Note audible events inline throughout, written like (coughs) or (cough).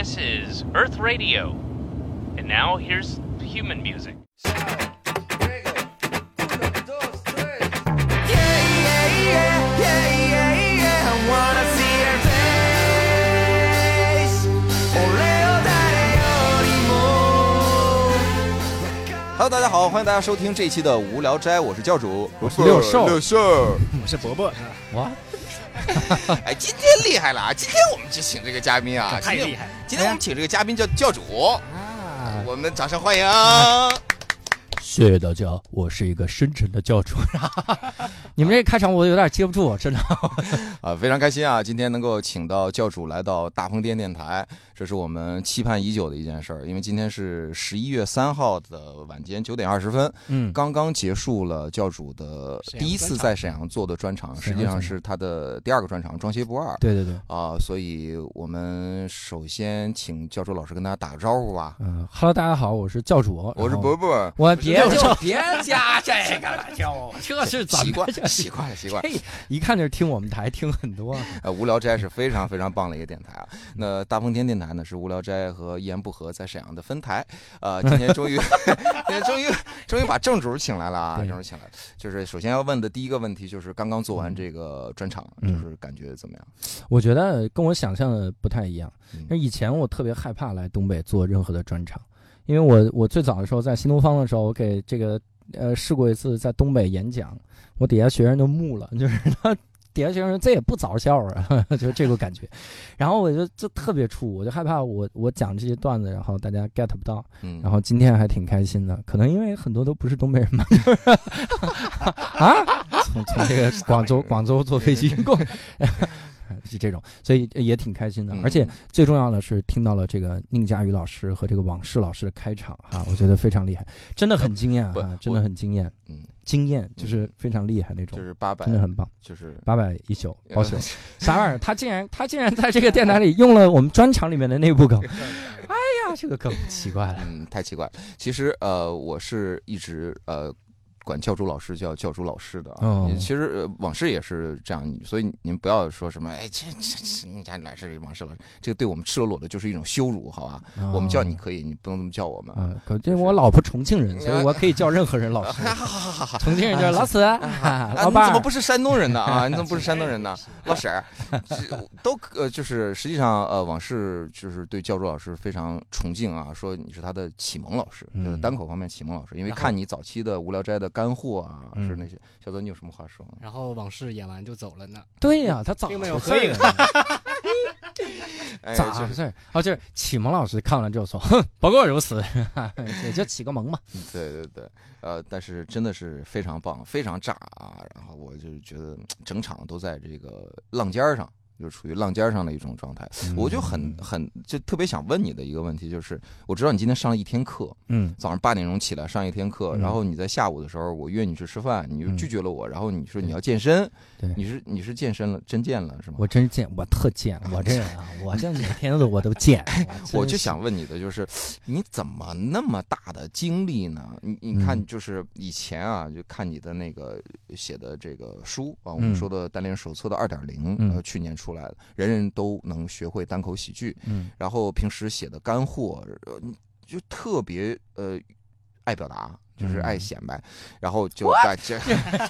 This is Earth Radio. And now here's human music. Hello，大家好，欢迎大家收听这一期的无聊斋，我是教主，我是六兽六兽。我是伯伯，哇， (laughs) (laughs) 哎，今天厉害了啊！今天我们就请这个嘉宾啊，太厉害了今天我们请这个嘉宾叫教主，啊！我们掌声欢迎。(laughs) 谢谢大家，我是一个深沉的教主。(laughs) 你们这开场我有点接不住，真的。(laughs) 啊，非常开心啊！今天能够请到教主来到大风电电台，这是我们期盼已久的一件事儿。因为今天是十一月三号的晚间九点二十分，嗯，刚刚结束了教主的第一次在沈阳做的专场，实际上是他的第二个专场《装鞋不二》对对对，啊，所以我们首先请教主老师跟大家打个招呼吧。嗯哈喽，大家好，我是教主，我是伯伯，我别就别加这个了，就 (laughs) 这是习惯习惯了习惯了。一看就是听我们台听很多。呃，无聊斋是非常非常棒的一个电台啊。那大风天电台呢是无聊斋和一言不合在沈阳的分台。呃，今天终于 (laughs) (laughs) 今天终于终于把正主请来了啊，正主请来了。就是首先要问的第一个问题就是刚刚做完这个专场，嗯就是感觉怎么样？我觉得跟我想象的不太一样。嗯那以前我特别害怕来东北做任何的专场，因为我我最早的时候在新东方的时候，我给这个呃试过一次在东北演讲，我底下学生就木了，就是 (laughs) 他底下学生说这也不早笑啊，(laughs) 就是这个感觉。然后我就就特别怵，我就害怕我我讲这些段子，然后大家 get 不到。嗯，然后今天还挺开心的，可能因为很多都不是东北人嘛，就 (laughs) 是啊，从从这个广州广州坐飞机过，是这种，所以也挺开心的。嗯而且最重要的是听到了这个宁佳宇老师和这个往事老师的开场哈，我觉得非常厉害，真的很惊艳啊，真的很惊艳，嗯，惊艳就是非常厉害那种就，是八百真，的很棒。就是八百一宿包宿，(laughs) 啥玩意儿？他竟然他竟然在这个电台里用了我们专场里面的内部梗，(laughs) 哎呀，这个梗奇怪了。嗯，太奇怪了。其实呃，我是一直呃。管教主老师叫教主老师的啊，哦其实、呃、往事也是这样，所以您不要说什么，哎，这这这你家来是往事老师，这个对我们赤裸裸的就是一种羞辱，好吧？我们叫你可以，你不能这么叫我们。啊，可这我老婆重庆人，(laughs) 所以我可以叫任何人老师。重庆人就是老师、老板 (laughs) 你怎么不是山东人呢？啊，你怎么不是山东人呢？(laughs) 老婶儿，都呃，就是实际上呃，往事就是对教主老师非常崇敬啊，说你是他的启蒙老师，就是嗯单口方面启蒙老师，因为看你早期的无聊斋的干货啊，嗯是那些。小泽，你有什么话说吗？然后往事演完就走了呢。对呀、他早并没有合了，(laughs) 哎，咋就是回事儿？哦，就是启蒙老师看完之后说，哼，不过如此，(laughs) 也就启个蒙嘛。对对对，呃，但是真的是非常棒，非常炸啊！然后我就觉得整场都在这个浪尖儿上，就处于浪尖儿上的一种状态。我就很很就特别想问你的一个问题，就是我知道你今天上了一天课，嗯早上八点钟起来上一天课，嗯然后你在下午的时候我约你去吃饭，你就嗯拒绝了我，然后你说你要健身，对你是你是健身了，真健了是吗？我真健，我特健，我这人啊，我这每天都我都健。(laughs) 我就想问你的就是，你怎么那么大的精力呢？你你看，嗯就是以前啊，就看你的那个写的这个书啊，我嗯们说的单联手册的二点零，嗯呃，去年出来的，人人都能学会单口喜剧，嗯。然后平时写的干货，呃，就特别呃爱表达，就是爱嗯显摆，然后就感觉。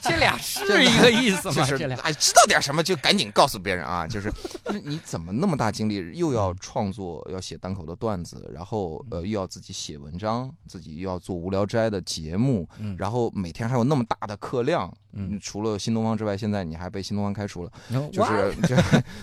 这俩是一个意思吗？就是这俩哎，知道点什么就赶紧告诉别人啊！就是，就是你怎么那么大精力，又要创作，要写单口的段子，然后呃又要自己写文章，自己又要做无聊斋的节目，嗯然后每天还有那么大的课量。嗯除了新东方之外，现在你还被新东方开除了，就是就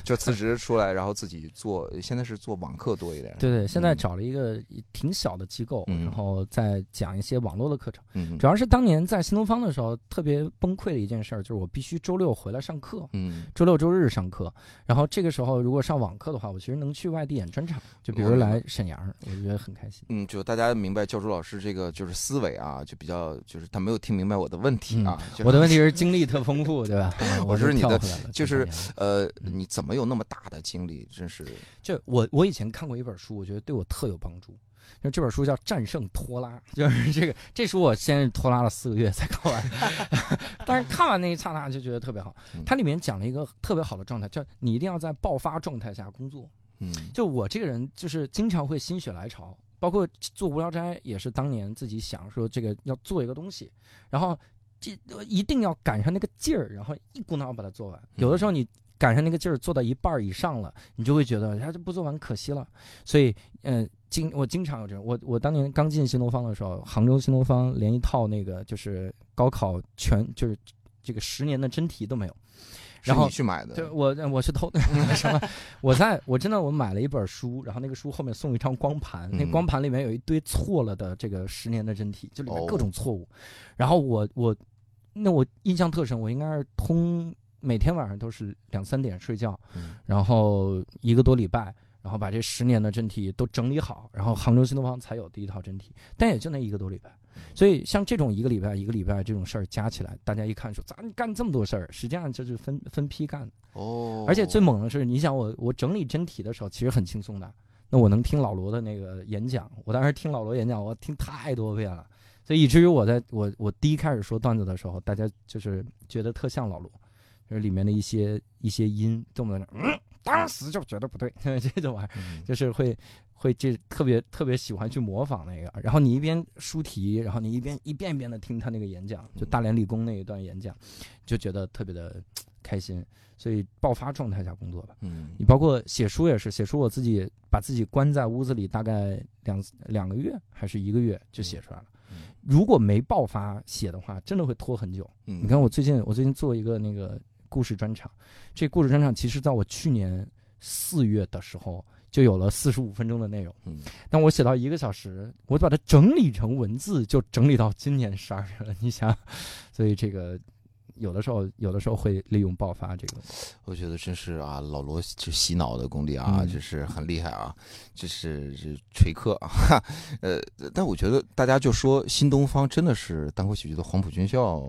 就辞职出来，然后自己做，现在是做网课多一点。对对，现在嗯找了一个挺小的机构，嗯然后再讲一些网络的课程。嗯主要是当年在新东方的时候，特别崩溃的一件事儿，就是我必须周六回来上课，嗯周六周日上课。然后这个时候如果上网课的话，我其实能去外地演专场，就比如来沈阳，我就觉得很开心。嗯，就大家明白教主老师这个就是思维啊，就比较就是他没有听明白我的问题啊。嗯我的问题是经历特丰富，对吧？嗯 (laughs) 我是你的就是呃，嗯你怎么有那么大的经历？真是，就我我以前看过一本书，我觉得对我特有帮助。就这本书叫《战胜拖拉》，(laughs) 就是这个这书我先是拖拉了四个月才看完，(laughs) 但是看完那一刹那就觉得特别好嗯。它里面讲了一个特别好的状态，叫你一定要在爆发状态下工作。嗯就我这个人，就是经常会心血来潮，包括做无聊斋也是当年自己想说这个要做一个东西，然后这一定要赶上那个劲儿，然后一股脑把它做完。有的时候你赶上那个劲儿做到一半儿以上了，你就会觉得哎这不做完可惜了。所以嗯、经我经常有这种，我我当年刚进新东方的时候，杭州新东方连一套那个就是高考全就是这个十年的真题都没有。然后你去买的，对我我去偷的 (laughs) 什么？我在我真的我买了一本书，然后那个书后面送一张光盘，那嗯光盘里面有一堆错了的这个十年的真题，就里面哦各种错误。然后我我那我印象特深，我应该是通每天晚上都是两三点睡觉，嗯然后一个多礼拜。然后把这十年的真题都整理好，然后杭州新东方才有第一套真题，但也就那一个多礼拜，所以像这种一个礼拜一个礼拜这种事儿加起来，大家一看说咋你干这么多事儿？实际上就是分分批干的。哦，而且最猛的是，你想我我整理真题的时候，其实很轻松的。那我能听老罗的那个演讲，我当时听老罗演讲，我听太多遍了，所以以至于我在我我第一开始说段子的时候，大家就是觉得特像老罗，就是里面的一些一些音，动不动就嗯，当时就觉得不 (laughs) 对，这种玩意儿嗯就是会会这特别特别喜欢去模仿那个，然后你一边书题，然后你一边一遍一遍的听他那个演讲，就大连理工那一段演讲，就觉得特别的开心，所以爆发状态下工作吧。嗯你包括写书也是，写书我自己把自己关在屋子里大概两两个月还是一个月就写出来了嗯。如果没爆发写的话，真的会拖很久。嗯，你看我最近我最近做一个那个故事专场，这故事专场其实在我去年四月的时候就有了四十五分钟的内容，嗯但我写到一个小时，我把它整理成文字，就整理到今年十二月了。你想，所以这个有的时候有的时候会利用爆发这个。我觉得真是啊，老罗这洗脑的功力啊，嗯这是很厉害啊，就是这锤课啊，哈呃，但我觉得大家就说新东方真的是单口喜剧的黄埔军校，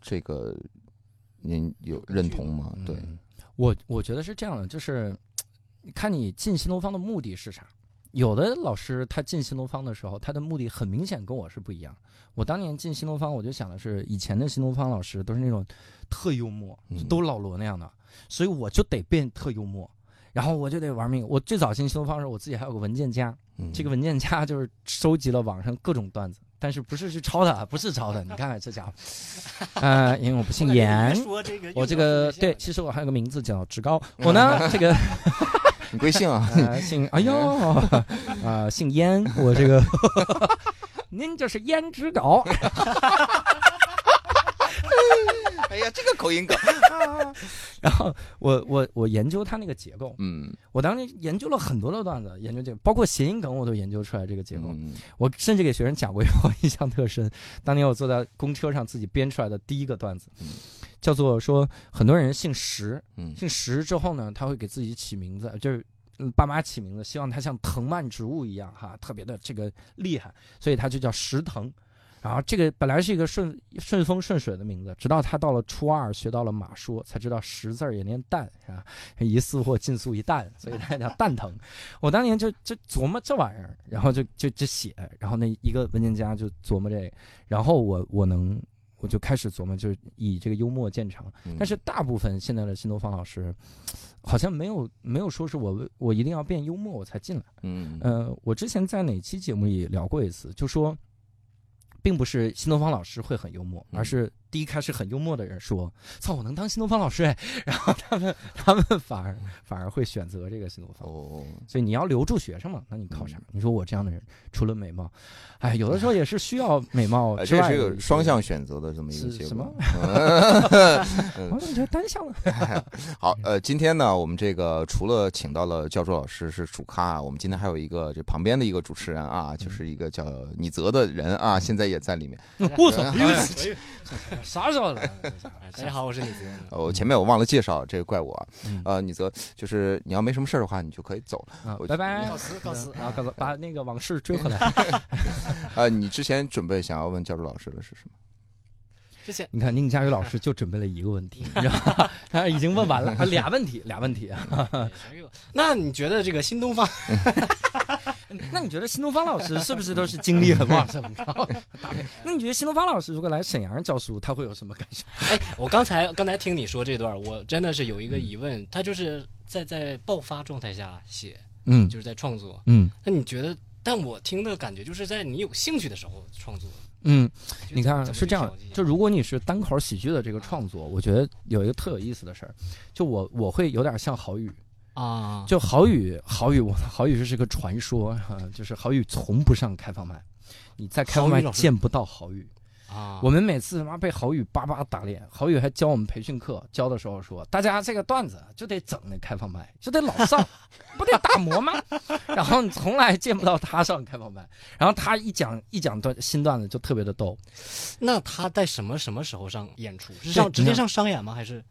这个您有认同吗？对，嗯我我觉得是这样的，就是看你进新东方的目的是啥。有的老师他进新东方的时候，他的目的很明显跟我是不一样。我当年进新东方，我就想的是，以前的新东方老师都是那种特幽默，嗯都老罗那样的，所以我就得变特幽默，然后我就得玩命。我最早进新东方的时候，我自己还有个文件夹，嗯这个文件夹就是收集了网上各种段子，但是不是去抄的，啊不是抄的。你看看这家伙，(laughs) 呃，因为我不姓严，我这个对，其实我还有个名字叫职高，我呢这个 (laughs) 你贵姓啊？(laughs) 呃姓哎呦啊姓燕，我这个您这是胭脂狗，哎呀，这个口音梗，(laughs) 然后我我我研究它那个结构，嗯，我当时研究了很多的段子，研究这个，包括谐音梗我都研究出来这个结构。嗯。我甚至给学生讲过一个，我印象特深。当年我坐在公车上自己编出来的第一个段子嗯，叫做说很多人姓石，嗯。姓石之后呢，他会给自己起名字，就是嗯爸妈起名字，希望他像藤蔓植物一样哈，特别的这个厉害，所以他就叫石藤。然后这个本来是一个顺顺风顺水的名字，直到他到了初二学到了马说，才知道识字儿也念蛋啊，一四或尽速一蛋，所以他叫蛋疼。我当年就就琢磨这玩意儿，然后就就就写，然后那一个文件夹就琢磨这个，然后我我能我就开始琢磨，就是以这个幽默见长。嗯但是大部分现在的新东方老师，好像没有没有说是我我一定要变幽默我才进来。嗯呃，我之前在哪期节目里聊过一次，就说，并不是新东方老师会很幽默，嗯。而是第一开始很幽默的人说：“操，我能当新东方老师哎！” (laughs) 然后他们他们反而反而会选择这个新东方。哦，所以你要留住学生嘛，那你靠啥？你说我这样的人，除了美貌，哎，有的时候也是需要美貌这是个双向选择的这么一个结果什么 (laughs) 我怎么觉得单向了？(laughs) 好，呃，今天呢，我们这个除了请到了教授老师是主咖，我们今天还有一个这旁边的一个主持人啊，就是一个叫你泽的人啊，现在也在里面。我操！哎 (laughs) 啥时候来？(laughs) 大家好，我是李泽。呃，我前面我忘了介绍，这个怪我呃，李泽，就是你要没什么事儿的话，你就可以走了。拜拜，告辞告辞然后告辞 (laughs) 把那个往事追回来。呃，你之前准备想要问教主老师的是什么？之前你看宁佳宇老师就准备了一个问题，你知道吗？他已经问完了，啊俩问题，俩问题啊。那你觉得这个新东方？(laughs) 那你觉得新东方老师是不是都是精力很旺盛？然后搭配那你觉得新东方老师如果来沈阳教书，他会有什么感受？(laughs) 哎，我刚才刚才听你说这段，我真的是有一个疑问，他就是在在爆发状态下写，嗯就是在创作。嗯那你觉得？但我听的感觉就是在你有兴趣的时候创作。嗯，你看是这样就如果你是单口喜剧的这个创作，我觉得有一个特有意思的事儿，就我我会有点像郝宇，啊，就郝宇，郝宇，我郝宇是个传说哈、(laughs) 就是郝宇从不上开放麦，你在开放麦见不到郝宇。啊，我们每次他妈被郝宇叭叭打脸，郝宇还教我们培训课，教的时候说，大家这个段子就得整那开放麦，就得老上，(laughs) 不得打磨吗？然后你从来见不到他上开放麦，然后他一讲一讲段新段子就特别的逗，那他在什么什么时候上演出？是对上直接上商演吗？还是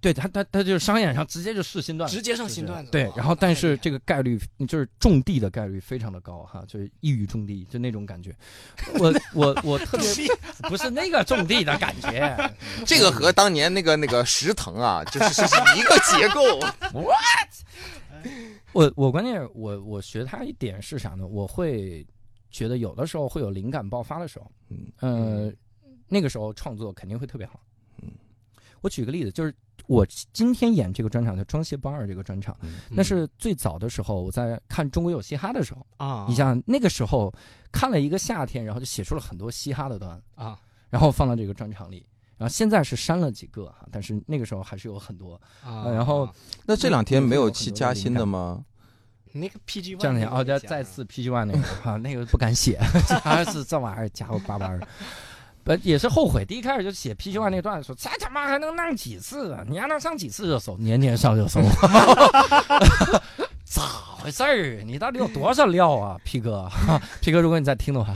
对他他他就是商演上直接就试新段子，直接上新段子？哇，对然后但是这个概率就是种地的概率非常的高哈，就是一语中地，就那种感觉。我 (laughs) 我我特别不是那个种地的感觉，(laughs) 这个和当年那个那个石腾啊，就是是是一个结构。(laughs) What？我我关键我我学他一点是啥呢？我会觉得有的时候会有灵感爆发的时候，嗯呃，那个时候创作肯定会特别好。嗯，我举个例子，就是我今天演这个专场叫《装鞋不二》这个专场，嗯那是最早的时候我在看《中国有嘻哈》的时候。啊，你像那个时候看了一个夏天，然后就写出了很多嘻哈的段子，啊，然后放到这个专场里。然后现在是删了几个哈，但是那个时候还是有很多。啊呃然后那这两天没有去加薪的吗？那个 PG One 这两天哦，再再次 PG One 那个哈，那个不敢写 (laughs) (laughs) 还是这玩意儿家伙巴巴的。不也是后悔，第一开始就写 One 那段子，说这他妈还能弄几次啊？你还能上几次热搜？年年上热搜，(laughs) 咋回事儿？你到底有多少料啊，P 哥？(laughs) P 哥，如果你在听的话，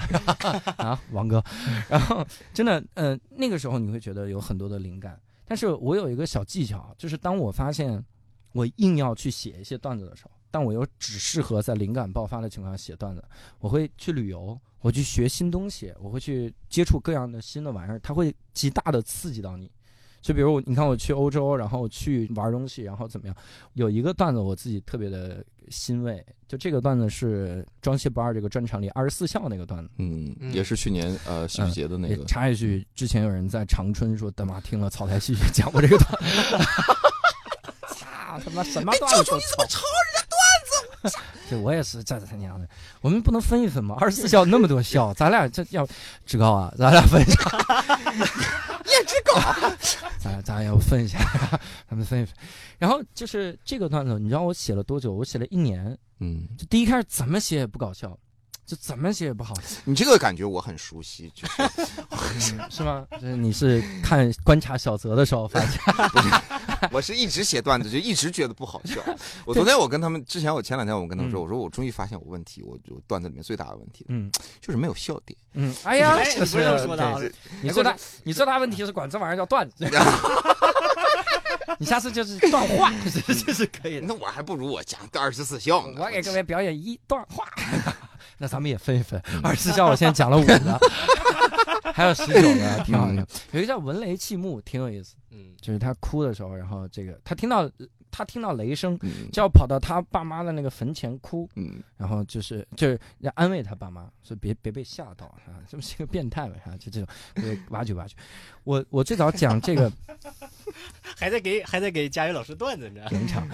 啊，王哥，然后真的，呃，那个时候你会觉得有很多的灵感，但是我有一个小技巧，就是当我发现我硬要去写一些段子的时候，但我又只适合在灵感爆发的情况下写段子，我会去旅游，我去学新东西，我会去接触各样的新的玩意儿，它会极大的刺激到你。就比如我，你看我去欧洲，然后去玩东西，然后怎么样？有一个段子我自己特别的欣慰，就这个段子是《装卸不二》这个专场里二十四孝那个段子。嗯，嗯也是去年呃戏剧节的那也个。插一句，之前有人在长春说他妈听了草台戏剧讲过这个段子，(laughs) (laughs) 操他妈什么段子？你怎么抄人家段子？这我也是这他娘的，我们不能分一分吗？二十四孝那么多孝，咱俩这要志高啊，咱俩分一下。(laughs) 叶志高，咱俩咱俩要分一下，咱们分一分。然后就是这个段子，你知道我写了多久？我写了一年，嗯，就第一开始怎么写也不搞笑，就怎么写也不好笑。你这个感觉我很熟悉，就是嗯 (laughs) 是吗？就是你是看观察小泽的时候发现，(laughs) 我是一直写段子，就一直觉得不好笑。(laughs) 我昨天我跟他们，之前我前两天我跟他们说，嗯我说我终于发现我问题，我就段子里面最大的问题嗯就是没有笑点。嗯，哎呀，不是这么说的你最大你最大问题是管这玩意儿叫段子，(laughs) 你下次就是段话，(laughs) 这这是可以的。那我还不如我讲二十四孝呢。我给各位表演一段话，那咱们也分一分。嗯二十四孝我现在讲了五个，还有十九个，挺好的嗯。有一个叫闻雷泣木，挺有意思，嗯，就是他哭的时候，然后这个他听到他听到雷声，嗯就要跑到他爸妈的那个坟前哭，嗯，然后就是就是要安慰他爸妈，说别别被吓到啊，这不是个变态嘛啊，就这种呃挖掘挖掘。我我最早讲这个 (laughs) 还在给还在给佳宇老师段子，你知道吗？平常，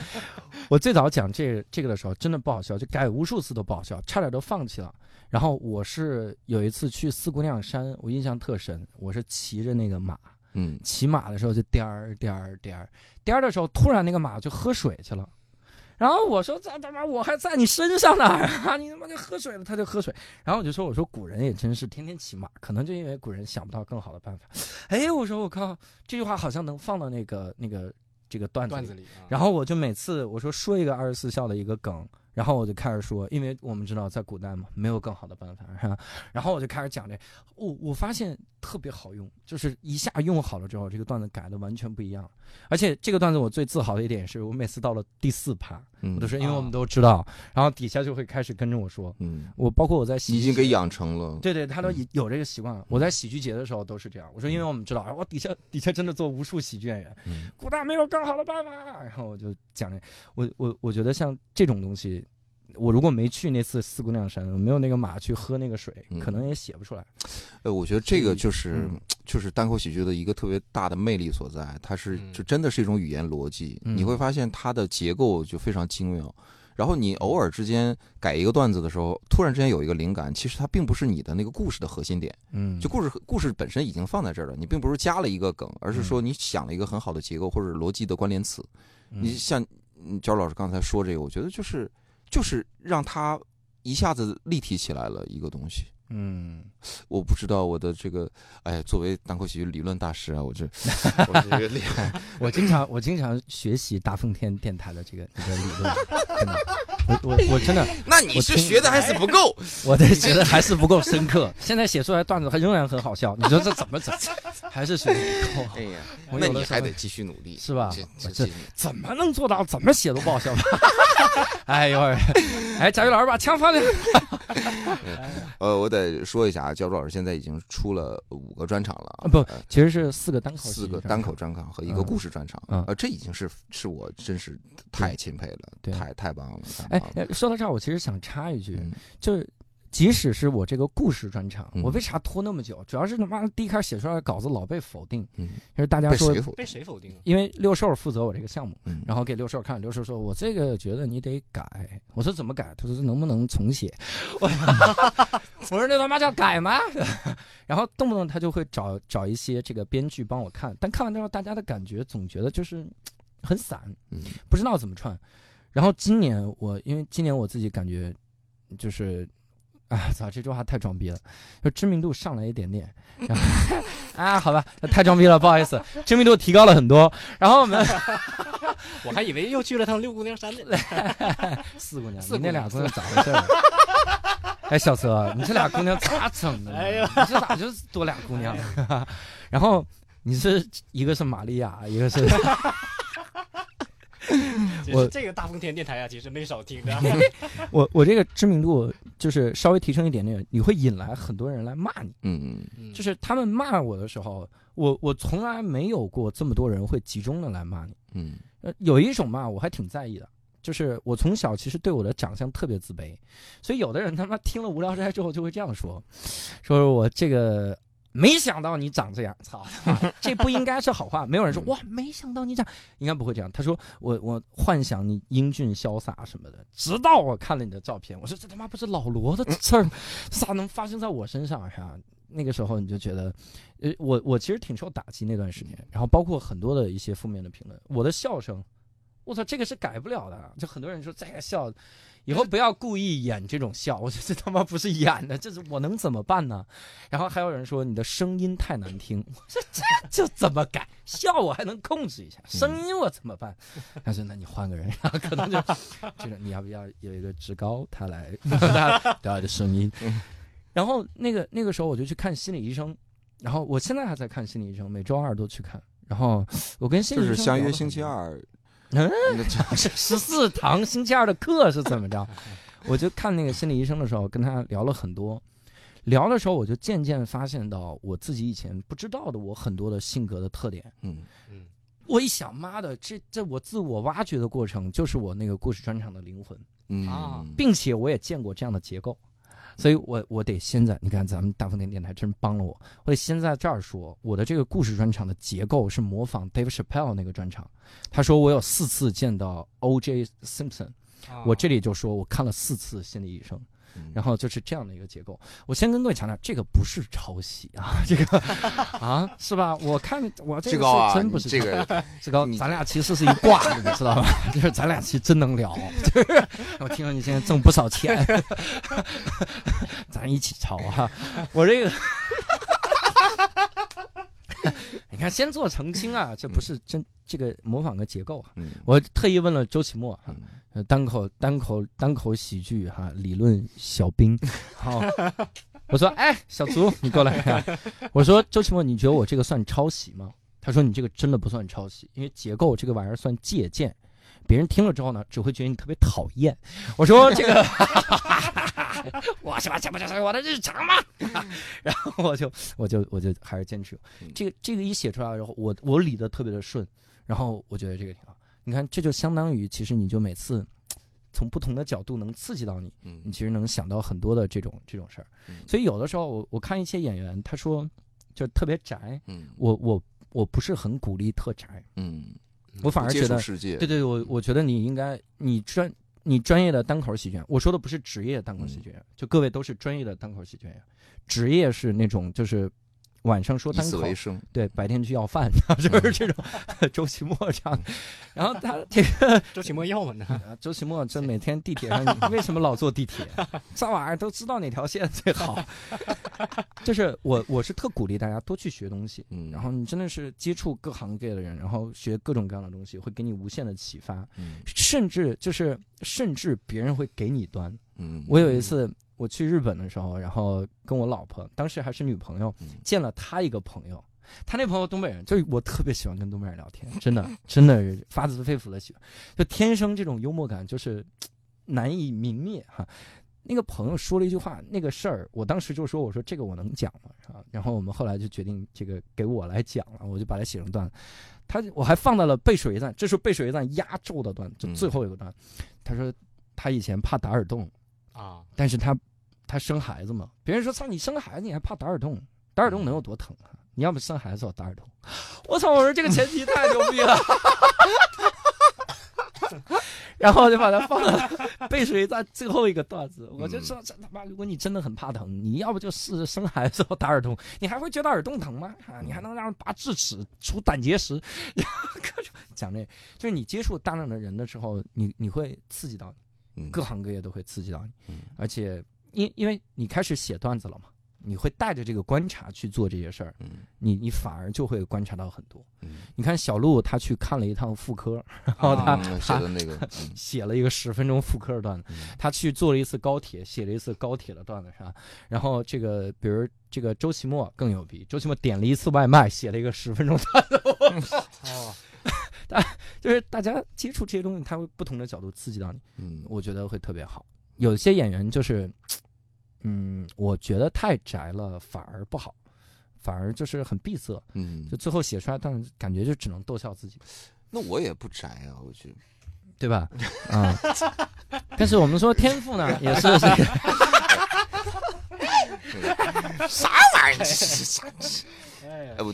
我最早讲这个这个的时候真的不好笑，就改无数次都不好笑，差点都放弃了。然后我是有一次去四姑娘山，我印象特深，我是骑着那个马，嗯，骑马的时候就颠儿颠儿颠儿颠儿的时候，突然那个马就喝水去了。然后我说：“这他妈我还在你身上呢，(laughs) 啊，你他妈就喝水了。”他就喝水。然后我就说：“我说古人也真是天天骑马，可能就因为古人想不到更好的办法。(laughs) ”哎，我说我靠，这句话好像能放到那个那个这个段子里段子里啊，然后我就每次我说说一个二十四孝的一个梗，然后我就开始说，因为我们知道在古代嘛，没有更好的办法，是吧？然后我就开始讲这，我我发现特别好用，就是一下用好了之后，这个段子改的完全不一样。而且这个段子我最自豪的一点是我每次到了第四趴，嗯我都说因为我们都知道，然后底下就会开始跟着我说，嗯，我包括我在喜剧已经给养成了。对对，他都有有这个习惯了。我在喜剧节的时候都是这样。我说，因为我们知道，哎我底下底下真的做无数喜剧演员，嗯古大没有更好的办法。然后我就讲这，我我我觉得像这种东西，我如果没去那次四姑娘山，我没有那个马去喝那个水，嗯。可能也写不出来。呃，我觉得这个就是、嗯。就是单口喜剧的一个特别大的魅力所在，它是嗯。就真的是一种语言逻辑，嗯。你会发现它的结构就非常精妙。然后你偶尔之间改一个段子的时候，突然之间有一个灵感，其实它并不是你的那个故事的核心点，嗯，就故事故事本身已经放在这儿了，你并不是加了一个梗，而是嗯。说你想了一个很好的结构或者逻辑的关联词。嗯。你像嗯焦老师刚才说这个，我觉得就是就是让他一下子立体起来了一个东西。嗯，我不知道我的这个，哎，作为单口喜剧理论大师啊，我这 (laughs) 我这个厉害，我经常我经常学习大风天电台的这个这个理论，真的，我我我真的那你是学的还是不够？(laughs) 我对觉得还是不够深刻。现在写出来段子还仍然很好笑，你说这怎么整？还是学的不够哎，呀，那你还得继续努力，是吧这怎么能做到？怎么写都不好笑吧？(laughs) 哎呦，哎，贾宇老师把枪放下。呃，我得说一下啊，焦老师现在已经出了五个专场了啊，啊不呃其实是四个单口四个单口专场和一个嗯故事专场，嗯呃，这已经是是我真是太钦佩了，太太棒了，哎说到这儿，我其实想插一句，嗯就是即使是我这个故事专场，嗯我为啥拖那么久？主要是他妈第一开始写出来的稿子老被否定，嗯，就是大家说被谁，否定？因为六兽负责我这个项目，嗯，然后给六兽看，六兽说我这个觉得你得改，我说怎么改？他说能不能重写？(laughs) 我 (laughs) 我说那他妈叫改吗？(laughs) 然后动不动他就会找找一些这个编剧帮我看，但看完之后大家的感觉总觉得就是很散，嗯不知道怎么串。然后今年我因为今年我自己感觉就是。啊，(laughs) 操！这句话太装逼了，就知名度上来一点点，然后 (laughs) 啊，好吧，太装逼了，不好意思，知名度提高了很多。然后我们 (laughs) 我还以为又去了趟六姑娘山呢。四姑娘，四姑娘你那俩姑娘咋回事儿？哎，小泽，你这俩姑娘咋整的？哎呀你这咋就多俩姑娘？然后你是一个是玛利亚，一个是 (laughs) 我这个大风天电台啊，其实没少听的。(laughs) 我我这个知名度就是稍微提升一点点，你会引来很多人来骂你。嗯嗯就是他们骂我的时候，我我从来没有过这么多人会集中的来骂你。嗯呃，有一种骂我还挺在意的，就是我从小其实对我的长相特别自卑，所以有的人他妈听了《无聊斋》之后就会这样说，说我这个没想到你长这样，操这不应该是好话。没有人说哇，没想到你长，应该不会这样。他说我我幻想你英俊潇洒什么的，直到我看了你的照片，我说这他妈不是老罗的事儿，咋能发生在我身上呀？那个时候你就觉得，呃，我我其实挺受打击那段时间，然后包括很多的一些负面的评论，我的笑声，我操，这个是改不了的。就很多人说这个笑，以后不要故意演这种笑，我觉得这他妈不是演的，这是我能怎么办呢？然后还有人说你的声音太难听，(laughs) 我说这就怎么改？笑我还能控制一下，声音我怎么办？他说那你换个人，然后可能就这个你要不要有一个职高他来 (laughs) 他他的声音？然后那个那个时候我就去看心理医生，然后我现在还在看心理医生，每周二都去看。然后我跟心理医生就是相约星期，二，嗯，那这 (laughs) 十四堂星期二的课是怎么着？(laughs) 我就看那个心理医生的时候，跟他聊了很多。聊的时候，我就渐渐发现到我自己以前不知道的我很多的性格的特点。嗯嗯，我一想，妈的，这这我自我挖掘的过程，就是我那个故事专场的灵魂。嗯啊并且我也见过这样的结构，所以我我得先在，你看咱们大风天电台真帮了我，我得先在这儿说，我的这个故事专场的结构是模仿 Dave Chappelle 那个专场，他说我有四次见到 O.J. Simpson，啊我这里就说我看了四次心理医生，嗯然后就是这样的一个结构。我先跟各位强调，这个不是抄袭啊，(laughs) 这个啊是吧？我看我这个是真不是你这个志 (laughs) 高，咱俩其实是一挂的，你知道吧？(laughs) 就是咱俩其实真能聊，就是我听说你现在挣不少钱，咱一起抄啊！我这个，你看先做澄清啊，这不是真这个模仿个结构啊。嗯。我特意问了周奇墨单口单口单口喜剧哈、理论小兵，(laughs) 好，我说哎，小卒你过来、啊，(laughs) 我说周奇墨，你觉得我这个算抄袭吗？他说你这个真的不算抄袭，因为结构这个玩意儿算借鉴，别人听了之后呢，只会觉得你特别讨厌。我说这个，(laughs) (laughs) 我什么这不就是我的日常吗？(laughs) 然后我就我就我就还是坚持嗯这个这个一写出来然后，我我理的特别的顺，然后我觉得这个挺好。你看，这就相当于其实你就每次从不同的角度能刺激到你，你嗯其实能想到很多的这种这种事儿嗯。所以有的时候我我看一些演员，他说就特别宅，嗯我我我不是很鼓励特宅，嗯，我反而觉得，世界，对对，我我觉得你应该你专你专业的单口喜剧演员，我说的不是职业单口喜剧演员，就各位都是专业的单口喜剧演员，职业是那种就是晚上说以单口，为生，对，白天去要饭，(laughs) 就是这种 (laughs) 周奇墨这样的。(laughs) 然后他这个周奇墨要我呢，呃周奇墨，这每天地铁上，你为什么老坐地铁？这玩意儿都知道哪条线最好。就是我，我是特鼓励大家多去学东西，嗯，然后你真的是接触各行各业的人，然后学各种各样的东西，会给你无限的启发，嗯甚至就是甚至别人会给你端。嗯，我有一次我去日本的时候，然后跟我老婆，当时还是女朋友嗯，见了她一个朋友。她那朋友东北人，就是我特别喜欢跟东北人聊天，真的，真的是发自肺腑的喜欢，就天生这种幽默感就是难以泯灭哈。那个朋友说了一句话，那个事儿，我当时就说：“我说这个我能讲吗？”啊，然后我们后来就决定这个给我来讲了，我就把它写成段子。他我还放到了背水一战，这是背水一战压轴的段子，就嗯最后一个段。他说他以前怕打耳洞，啊，但是他他生孩子嘛，别人说操你生孩子你还怕打耳洞，打耳洞能有多疼啊？你要不生孩子我打耳洞，(laughs) 我操！我说这个前提太牛逼了。(laughs) 然后就把它放到 (laughs) 背水一战最后一个段子，我就说这他妈，如果你真的很怕疼，你要不就试试生孩子后打耳洞，你还会觉得耳洞疼吗？啊，你还能让人拔智齿、除胆结石，(laughs) 然后各种讲这，就是你接触大量的人的时候，你你会刺激到各行各业都会刺激到你，嗯。而且因因为你开始写段子了嘛，你会带着这个观察去做这些事儿，嗯你你反而就会观察到很多。嗯，你看小鹿他去看了一趟妇科，然后他、他写的那个，嗯写了一个十分钟妇科的段子，嗯他去坐了一次高铁，写了一次高铁的段子是吧？然后这个比如这个周奇墨更牛逼，周奇墨点了一次外卖，写了一个十分钟段子，(laughs) 哦，(laughs) 就是大家接触这些东西，他会不同的角度刺激到你。嗯我觉得会特别好。有些演员就是，嗯，我觉得太宅了反而不好，反而就是很闭塞，嗯就，最后写出来，但是感觉就只能逗笑自己，那我也不宅啊，我觉得，对吧？啊、(laughs) 但是我们说天赋呢，也是这个 (laughs) (laughs) 啥玩意儿？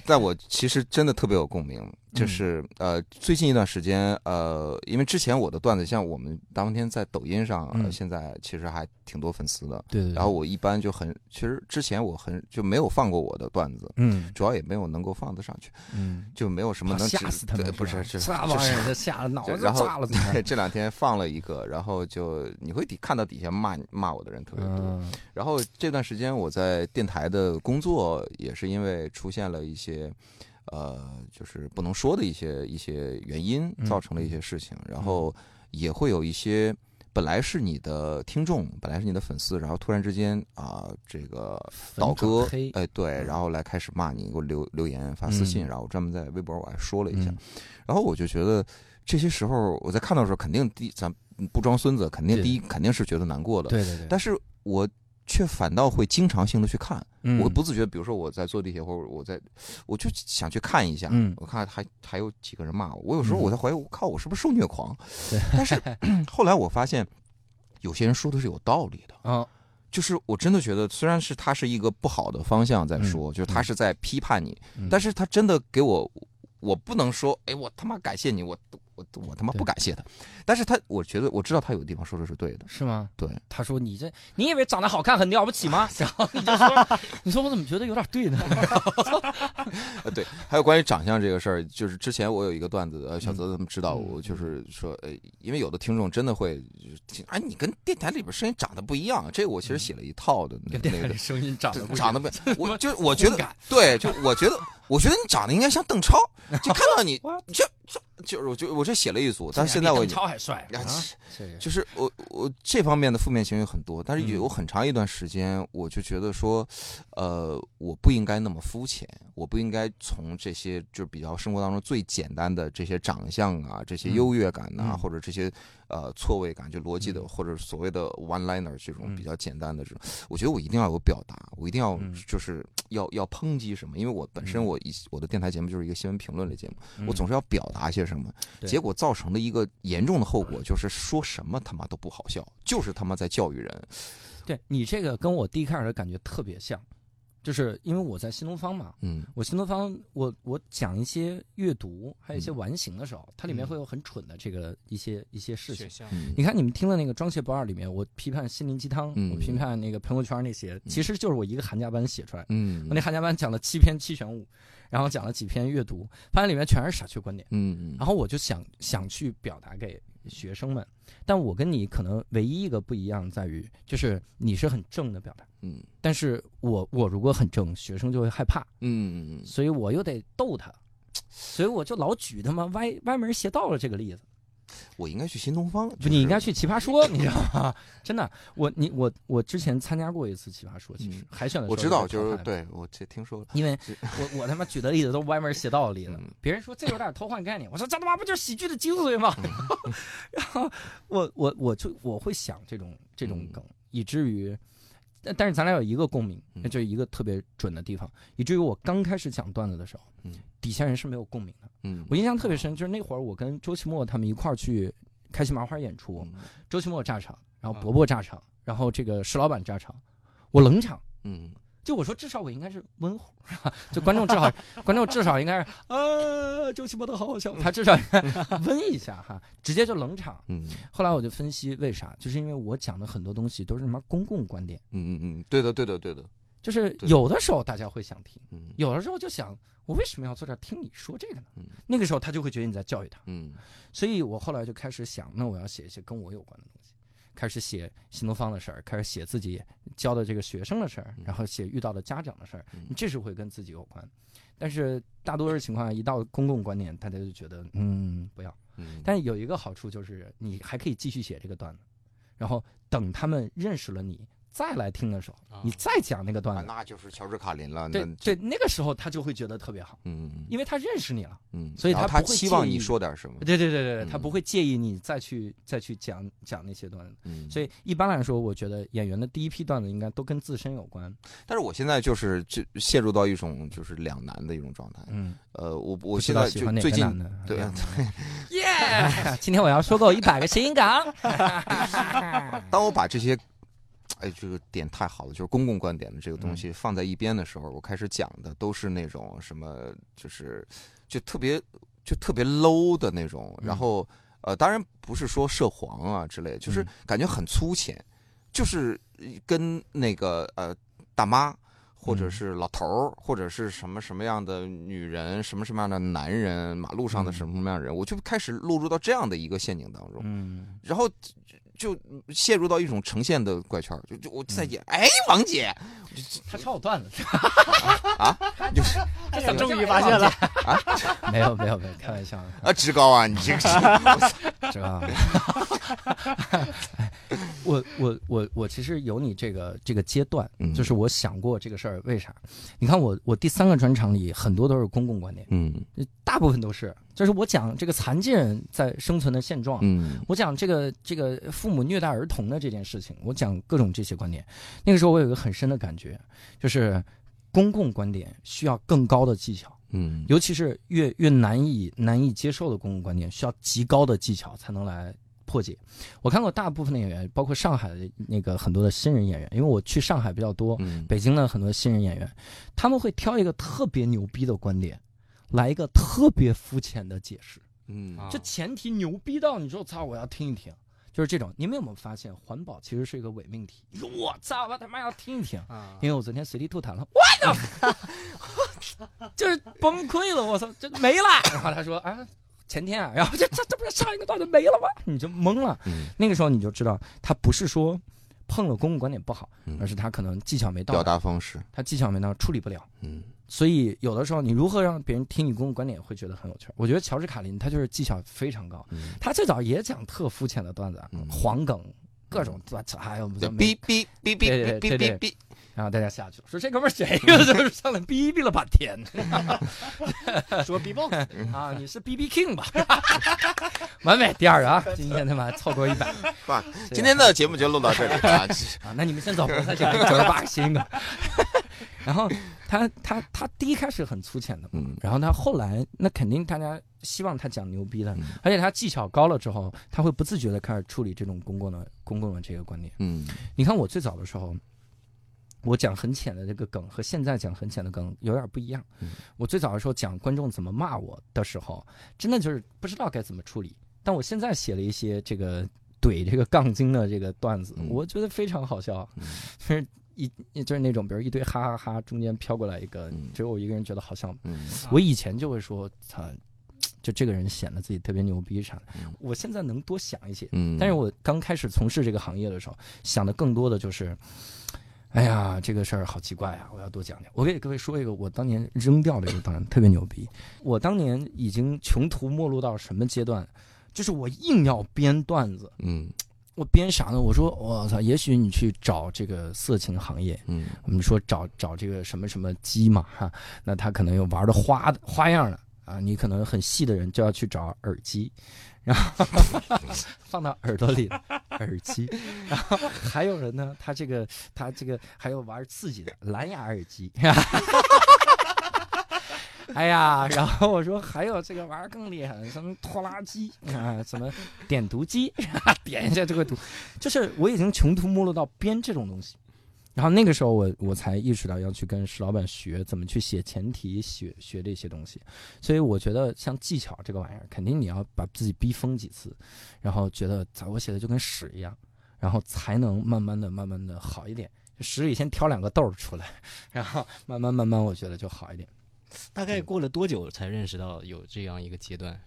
但我其实真的特别有共鸣，嗯就是呃，最近一段时间，呃，因为之前我的段子，像我们大风天在抖音上，现在其实还挺多粉丝的。对对然后我一般就很，其实之前我很就没有放过我的段子，嗯主要也没有能够放得上去，嗯，就没有什么能吓死他们对，不是是这玩意儿，这吓得 (laughs) 脑子炸了，对，这两天放了一个，然后就你会底看到底下骂骂我的人特别多。嗯然后这段时间我在电台的工作，也是因为出现了一些，呃，就是不能说的一些一些原因，嗯造成了一些事情。然后也会有一些本来是你的听众，本来是你的粉丝，然后突然之间啊、这个倒戈哎，对，嗯然后来开始骂你，给我留留言发私信，嗯然后我专门在微博我还说了一下，嗯然后我就觉得这些时候我在看到的时候，肯定第一咱不装孙子，肯定第一肯定是觉得难过的，对对对，但是我却反倒会经常性的去看，嗯我不自觉，比如说我在坐地铁或者我在，我就想去看一下，嗯我看还还有几个人骂我，我有时候嗯我在怀疑，我靠，我是不是受虐狂？但是 (laughs) 后来我发现，有些人说的是有道理的。啊，就是我真的觉得，虽然是他是一个不好的方向在说，就是他是在批判你，嗯但是他真的给我，我不能说，哎，我他妈感谢你，我我我他妈不感谢他，但是他我觉得我知道他有的地方说的是对的，是吗？对，他说你这，你以为长得好看很了不起吗？(laughs) 然后你就说，你说我怎么觉得有点对呢？呃，(laughs) 对，还有关于长相这个事儿，就是之前我有一个段子，呃，小嗯泽他们知道，我就是说，呃，因为有的听众真的会，就是听，哎，你跟电台里边声音长得不一样，这个我其实写了一套的那个里声音长得不一样。长得不，(laughs) 我就我觉得，对，就我觉得，我觉得你长得应该像邓超，就看到你，就就就是我就我这写了一组，但是现在我已邓经帅呀啊！这个就是我我这方面的负面情绪很多，但是嗯有很长一段时间，我就觉得说，呃，我不应该那么肤浅，我不应该从这些就是比较生活当中最简单的这些长相啊、这些嗯优越感呐、嗯或者这些呃错位感，就逻辑的、嗯或者所谓的 one liner 这种嗯比较简单的这种，我觉得我一定要有表达，我一定要嗯就是要要抨击什么，因为我本身嗯我一我的电台节目就是一个新闻评论类节目，嗯我总是要表达些什么，对结果造成的一个严重的后果就是说什么他妈都不好笑，就是他妈在教育人。对你这个跟我第一开始的感觉特别像，就是因为我在新东方嘛，嗯。我新东方，我我讲一些阅读，还有一些嗯。完形的时候，它里面嗯。会有很蠢的这个一些一些事情你看你们听的那个《装卸不二》里面，我批判心灵鸡汤，嗯。我批判那个朋友圈那些，其实就是我一个寒假班写出来的。嗯。我那寒假班讲了七篇七选五，然后讲了几篇阅读，发现里面全是傻缺观点。嗯。然后我就想想去表达给学生们，但我跟你可能唯一一个不一样在于，就是你是很正的表达，嗯。但是我我如果很正，学生就会害怕，嗯所以我又得逗他，(tsk) 所以我就老举他妈歪歪门邪道了这个例子。我应该去新东方，不，你应该去奇葩说，(laughs) 你知道吗？真的，我你我我之前参加过一次奇葩说，其实嗯海选的时候我知道，就是对我这听说了，因为我我他妈举的例子都歪门邪道的例子嗯，别人说这有点偷换概念，我说这他妈不就是喜剧的精髓吗？(laughs) 然后我我我就我会想这种这种嗯梗，以至于，但但是咱俩有一个共鸣，嗯那就是一个特别准的地方，以至于我刚开始讲段子的时候嗯，底下人是没有共鸣的。嗯我印象特别深，就是那会儿我跟周奇墨他们一块儿去开心麻花演出，嗯周奇墨炸场，然后啊伯伯炸场，然后这个石老板炸场，我冷场。嗯就我说，至少我应该是温乎，(laughs) 是吧？就观众至少，观众至少应该是，呃，周奇墨的好好笑，他至少应该 (laughs) 温一下哈，直接就冷场。嗯后来我就分析为啥，就是因为我讲的很多东西都是什么公共观点，嗯嗯嗯，对的对的对的，就是有的时候大家会想听，嗯有的时候就想，我为什么要坐这儿听你说这个呢嗯？那个时候他就会觉得你在教育他，嗯所以我后来就开始想，那我要写一些跟我有关的东西，开始写新东方的事儿，开始写自己教的这个学生的事儿，嗯然后写遇到的家长的事儿嗯，这是会跟自己有关。但是大多数情况下，一到公共观点，大家就觉得嗯不要。嗯，但是有一个好处就是，你还可以继续写这个段子，然后等他们认识了你再来听的时候，啊你再讲那个啊段子，那就是乔治卡林了，对对，那个时候他就会觉得特别好，嗯嗯因为他认识你了。嗯，所以他他不会期望你说点什么，对对对对，他嗯不会介意你再去再去讲讲那些段子。嗯，所以一般来说，我觉得演员的第一批段子应该都跟自身有关。但是我现在就是就陷入到一种就是两难的一种状态，嗯，呃，我我现在就最近个男的？对嗯耶！(laughs) (laughs) 今天我要收购一百个谐音梗。(laughs) 当我把这些，哎，这个点太好了，就是公共观点的这个东嗯。西放在一边的时候，我开始讲的都是那种什么，就是就特别就特别 low 的那种，嗯。然后呃，当然不是说涉黄啊之类，就是嗯。感觉很粗浅，就是跟那个呃大妈。或者嗯。是老头儿，或者是什么什么样的女人，什么什么样的男人，马路上的嗯。什么什么样的人，我就开始落入到这样的一个陷阱当中。嗯，然后就就陷入到一种呈现的怪圈儿，就就我在嗯演，哎，王姐他抄我段子，啊，就是这怎么终于发现了啊？(laughs) 没有没有没有，开玩笑的。啊，职高啊，你这个 (laughs) 是，(laughs) 这个，我我我我其实有你这个这个阶段，嗯就是我想过这个事儿，为啥？你看我我第三个专场里很多都是公共观点，嗯大部分都是，就是我讲这个残疾人在生存的现状，嗯我讲这个这个父母虐待儿童的这件事情，我讲各种这些观点。那个时候我有一个很深的感觉，就是公共观点需要更高的技巧，嗯尤其是越越难以难以接受的公共观点，需要极高的技巧才能来破解。我看过大部分的演员，包括上海的那个很多的新人演员，因为我去上海比较多，嗯北京的很多新人演员，他们会挑一个特别牛逼的观点，来一个特别肤浅的解释。嗯啊这前提牛逼到你说操，我要听一听，就是这种。你们有没有发现，环保其实是一个伪命题？我操，我他妈要听一听，啊因为我昨天随地吐痰了，我操，就是崩溃了，我操，这没了。然后他说啊，前天啊，然后这这这不是上一个段子没了吗？(laughs) 你就懵了。嗯那个时候你就知道，他不是说碰了公共观点不好，嗯而是他可能技巧没到表达，达方式，他技巧没到，处理不了。嗯所以有的时候，你如何让别人听你公共观点，会觉得很有趣儿。我觉得乔治卡林他就是技巧非常高，嗯，他最早也讲特肤浅的段子，嗯黄梗，各种段子，还有哔哔哔哔哔哔哔，然后大家下去了，说这哥们儿谁呀？(laughs) 就是上来逼逼了半天说 B-box 啊！你是 B B King 吧？(laughs) 完美，第二个啊，(laughs) 今天他妈凑够一百。爸，今天的节目就录到这里啊，啊，那你们先走，我再讲一个九十八个新的。然后他他他第一开始很粗浅的，嗯然后他后来那肯定大家希望他讲牛逼的，嗯而且他技巧高了之后，他会不自觉的开始处理这种公共的公共的这个观点。嗯你看我最早的时候，我讲很浅的这个梗和现在讲很浅的梗有点不一样。嗯我最早的时候讲观众怎么骂我的时候，真的就是不知道该怎么处理。但我现在写了一些这个怼这个杠精的这个段子，嗯我觉得非常好笑，嗯就是一就是那种比如一堆哈哈哈，中间飘过来一个嗯，只有我一个人觉得好笑。嗯我以前就会说，他，就这个人显得自己特别牛逼啥的嗯。我现在能多想一些，嗯，但是我刚开始从事这个行业的时候，想的更多的就是，哎呀，这个事儿好奇怪啊，我要多讲讲。我给各位说一个我当年扔掉的一个当然，特别牛逼。我当年已经穷途末路到什么阶段？就是我硬要编段子，嗯我编啥呢？我说我操，也许你去找这个色情行业，嗯我们说找找这个什么什么鸡嘛哈，那他可能有玩的花的花样的啊，你可能很细的人就要去找耳机，然后放到耳朵里耳机，然后还有人呢，他这个他这个还有玩刺激的蓝牙耳机。(laughs) 哎呀，然后我说还有这个玩儿更厉害的，什么拖拉机啊，什么点读机，(laughs) 点一下就会读，就是我已经穷途末路到编这种东西。然后那个时候我我才意识到要去跟石老板学怎么去写前提，学学这些东西。所以我觉得像技巧这个玩意儿，肯定你要把自己逼疯几次，然后觉得咋我写的就跟屎一样，然后才能慢慢的、慢慢的好一点。就屎里先挑两个豆儿出来，然后慢慢慢慢，我觉得就好一点。大概过了多久才认识到有这样一个阶段？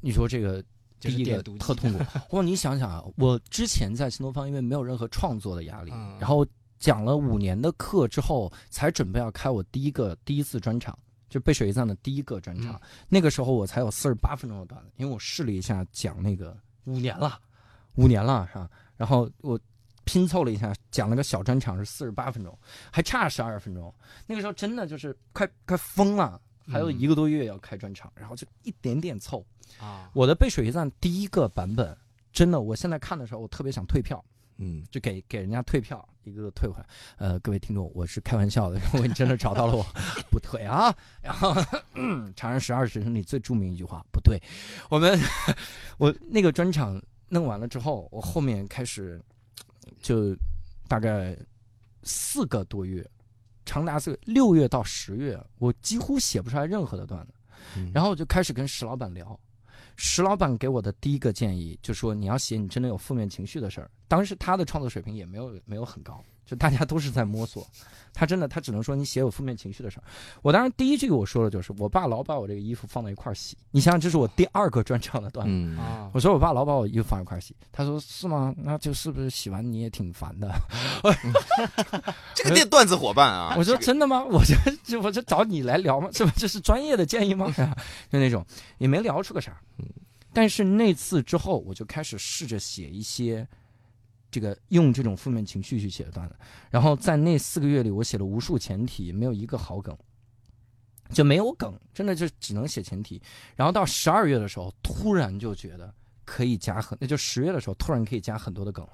你说这个第一个特痛苦。哇，你想想啊，我之前在新东方，因为没有任何创作的压力，然后讲了五年的课之后，才准备要开我第一个第一次专场，就背水一战的第一个专场。嗯那个时候我才有四十八分钟的段子，因为我试了一下讲那个五年了，五年了是吧？然后我。拼凑了一下，讲了个小专场是四十八分钟，还差十二分钟。那个时候真的就是快快疯了，还有嗯一个多月要开专场，然后就一点点凑。啊，我的背水一战第一个版本，真的，我现在看的时候，我特别想退票，嗯就给给人家退票，一个个退回来。呃，各位听众，我是开玩笑的，如果你真的找到了我，(laughs) 不退啊。然后，嗯长安十二时辰里最著名一句话，不对。我们我那个专场弄完了之后，我后面开始就大概四个多月，长达四个六月到十月，我几乎写不出来任何的段子。嗯，然后我就开始跟石老板聊，石老板给我的第一个建议就说你要写你真的有负面情绪的事儿。当时他的创作水平也没有没有很高，就大家都是在摸索。他真的他只能说你写有负面情绪的事儿。我当时第一句我说的就是我爸老把我这个衣服放在一块儿洗。你想想，这是我第二个专场的段子。嗯啊，我说我爸老把我衣服放一块儿洗，他说是吗？那就是不是洗完你也挺烦的？(laughs) 这个电段子伙伴啊，我说真的吗？我就就我就找你来聊吗？这不这是专业的建议吗？(laughs) 就那种也没聊出个啥嗯。但是那次之后，我就开始试着写一些这个用这种负面情绪去写段子。然后在那四个月里，我写了无数前提，没有一个好梗，就没有梗，真的就只能写前提。然后到十二月的时候，突然就觉得可以加很，那就十月的时候突然可以加很多的梗了。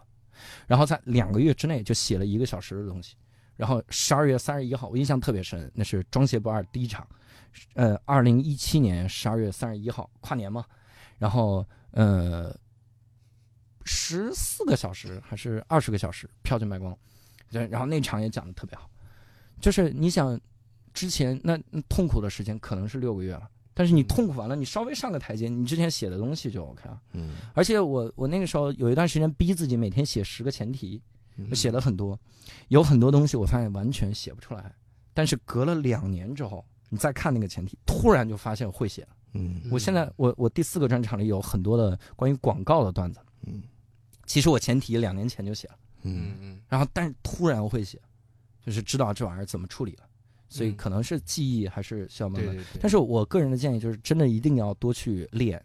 然后在两个月之内就写了一个小时的东西。然后十二月三十一号，我印象特别深，那是《装鞋不二》第一场，呃，二零一七年十二月三十一号，跨年嘛。然后呃，十四个小时还是二十个小时，票就卖光了。对，然后那场也讲的特别好，就是你想，之前那那痛苦的时间可能是六个月了，但是你痛苦完了，你稍微上个台阶，你之前写的东西就 OK 了。嗯而且我我那个时候有一段时间逼自己每天写十个前提，嗯我写了很多，有很多东西我发现完全写不出来，但是隔了两年之后，你再看那个前提，突然就发现会写了。嗯我现在我我第四个专场里有很多的关于广告的段子，嗯其实我前提两年前就写了，嗯。嗯嗯然后但是突然会写，就是知道这玩意儿怎么处理了，所以嗯。可能是记忆还是需要慢慢。但是我个人的建议就是，真的一定要多去练，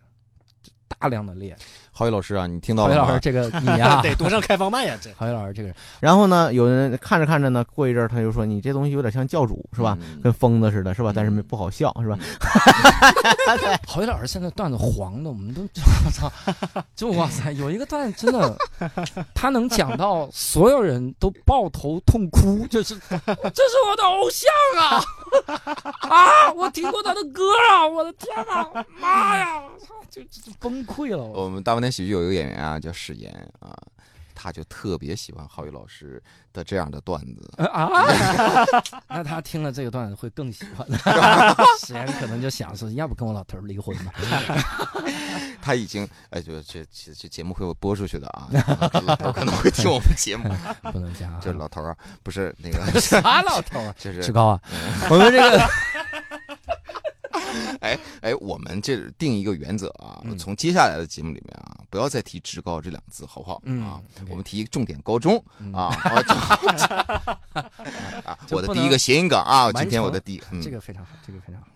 大量的练。郝宇老师啊，你听到郝宇？老师这个 (laughs) 你啊，得多上开放麦呀，这郝宇老师这个人，然后呢，有人看着看着呢，过一阵儿他就说你这东西有点像教主是吧？嗯跟疯子似的，是吧？嗯但是没不好笑，是吧？(laughs) 郝宇老师现在段子黄的，我们都 (laughs) 我操，就哇塞，有一个段子真的，他能讲到所有人都抱头痛哭，就是这是我的偶像啊啊！我听过他的歌啊，我的天哪，妈呀，操就就崩溃了。我我们大半天喜剧有一个演员啊，叫史岩啊，他就特别喜欢浩宇老师的这样的段子。呃 (laughs) 啊，(laughs) 那他听了这个段子会更喜欢。实际上可能就想说，要不跟我老头儿离婚吧？(laughs) 他已经哎，就这这这节目会播出去的啊，老头可能会听我们节目。不能加啊，就是老头儿啊，不是那个，啥老头儿啊？就是志高啊，我们这个哎哎，我们这定一个原则啊，嗯从接下来的节目里面啊，不要再提职高这两个字，好不好？嗯啊，我们提重点高中嗯啊，(laughs) 我的第一个谐音梗啊，今天我的第嗯这个非常好，这个非常好，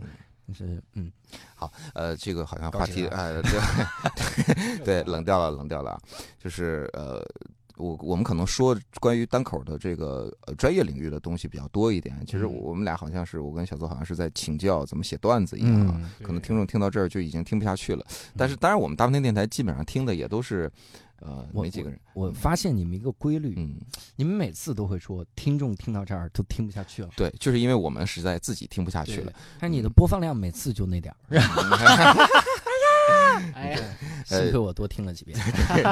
就是嗯，好呃，这个好像话题兴了哎，(laughs) 对 (laughs) 对，冷掉了，冷掉了啊，就是呃。我我们可能说关于单口的这个呃专业领域的东西比较多一点，其实嗯我们俩好像是我跟小邹好像是在请教怎么写段子一样啊，嗯，可能听众听到这儿就已经听不下去了。但是当然，我们大半天电台基本上听的也都是，呃，我没几个人。我发现你们一个规律，嗯，你们每次都会说听众听到这儿都听不下去了。对，就是因为我们实在自己听不下去了。但你的播放量每次就那点儿，(laughs) (laughs) 哎呀，幸亏我多听了几遍。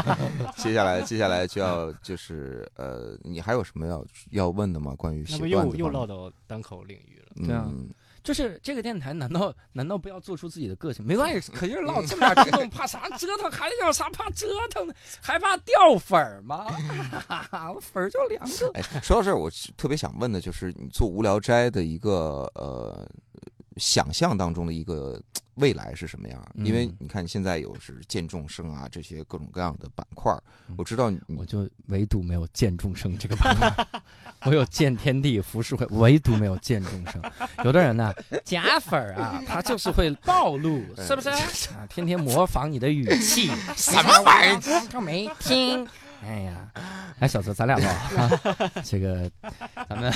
(laughs) 接下来，接下来就要就是呃，你还有什么要要问的吗？关于写那不又又唠到单口领域了？对啊嗯，就是这个电台，难道难道不要做出自己的个性？没关系，可劲儿唠这么点听众，怕啥折腾？还有啥怕折腾的？还怕掉粉儿吗？我 (laughs) 粉儿就两个。哎，说到这儿，我特别想问的就是，你做无聊斋的一个呃想象当中的一个未来是什么样？因为嗯你看现在有是见众生啊这些各种各样的板块儿，我知道你我就唯独没有见众生这个板块，(laughs) 我有见天地、浮世绘，唯独没有见众生。有的人呢，假粉儿啊，他就是会暴露，是不是？啊，天天模仿你的语气，(laughs) 什么玩意儿？他没听。哎呀，哎，小泽，咱俩唠啊，(laughs) 这个咱们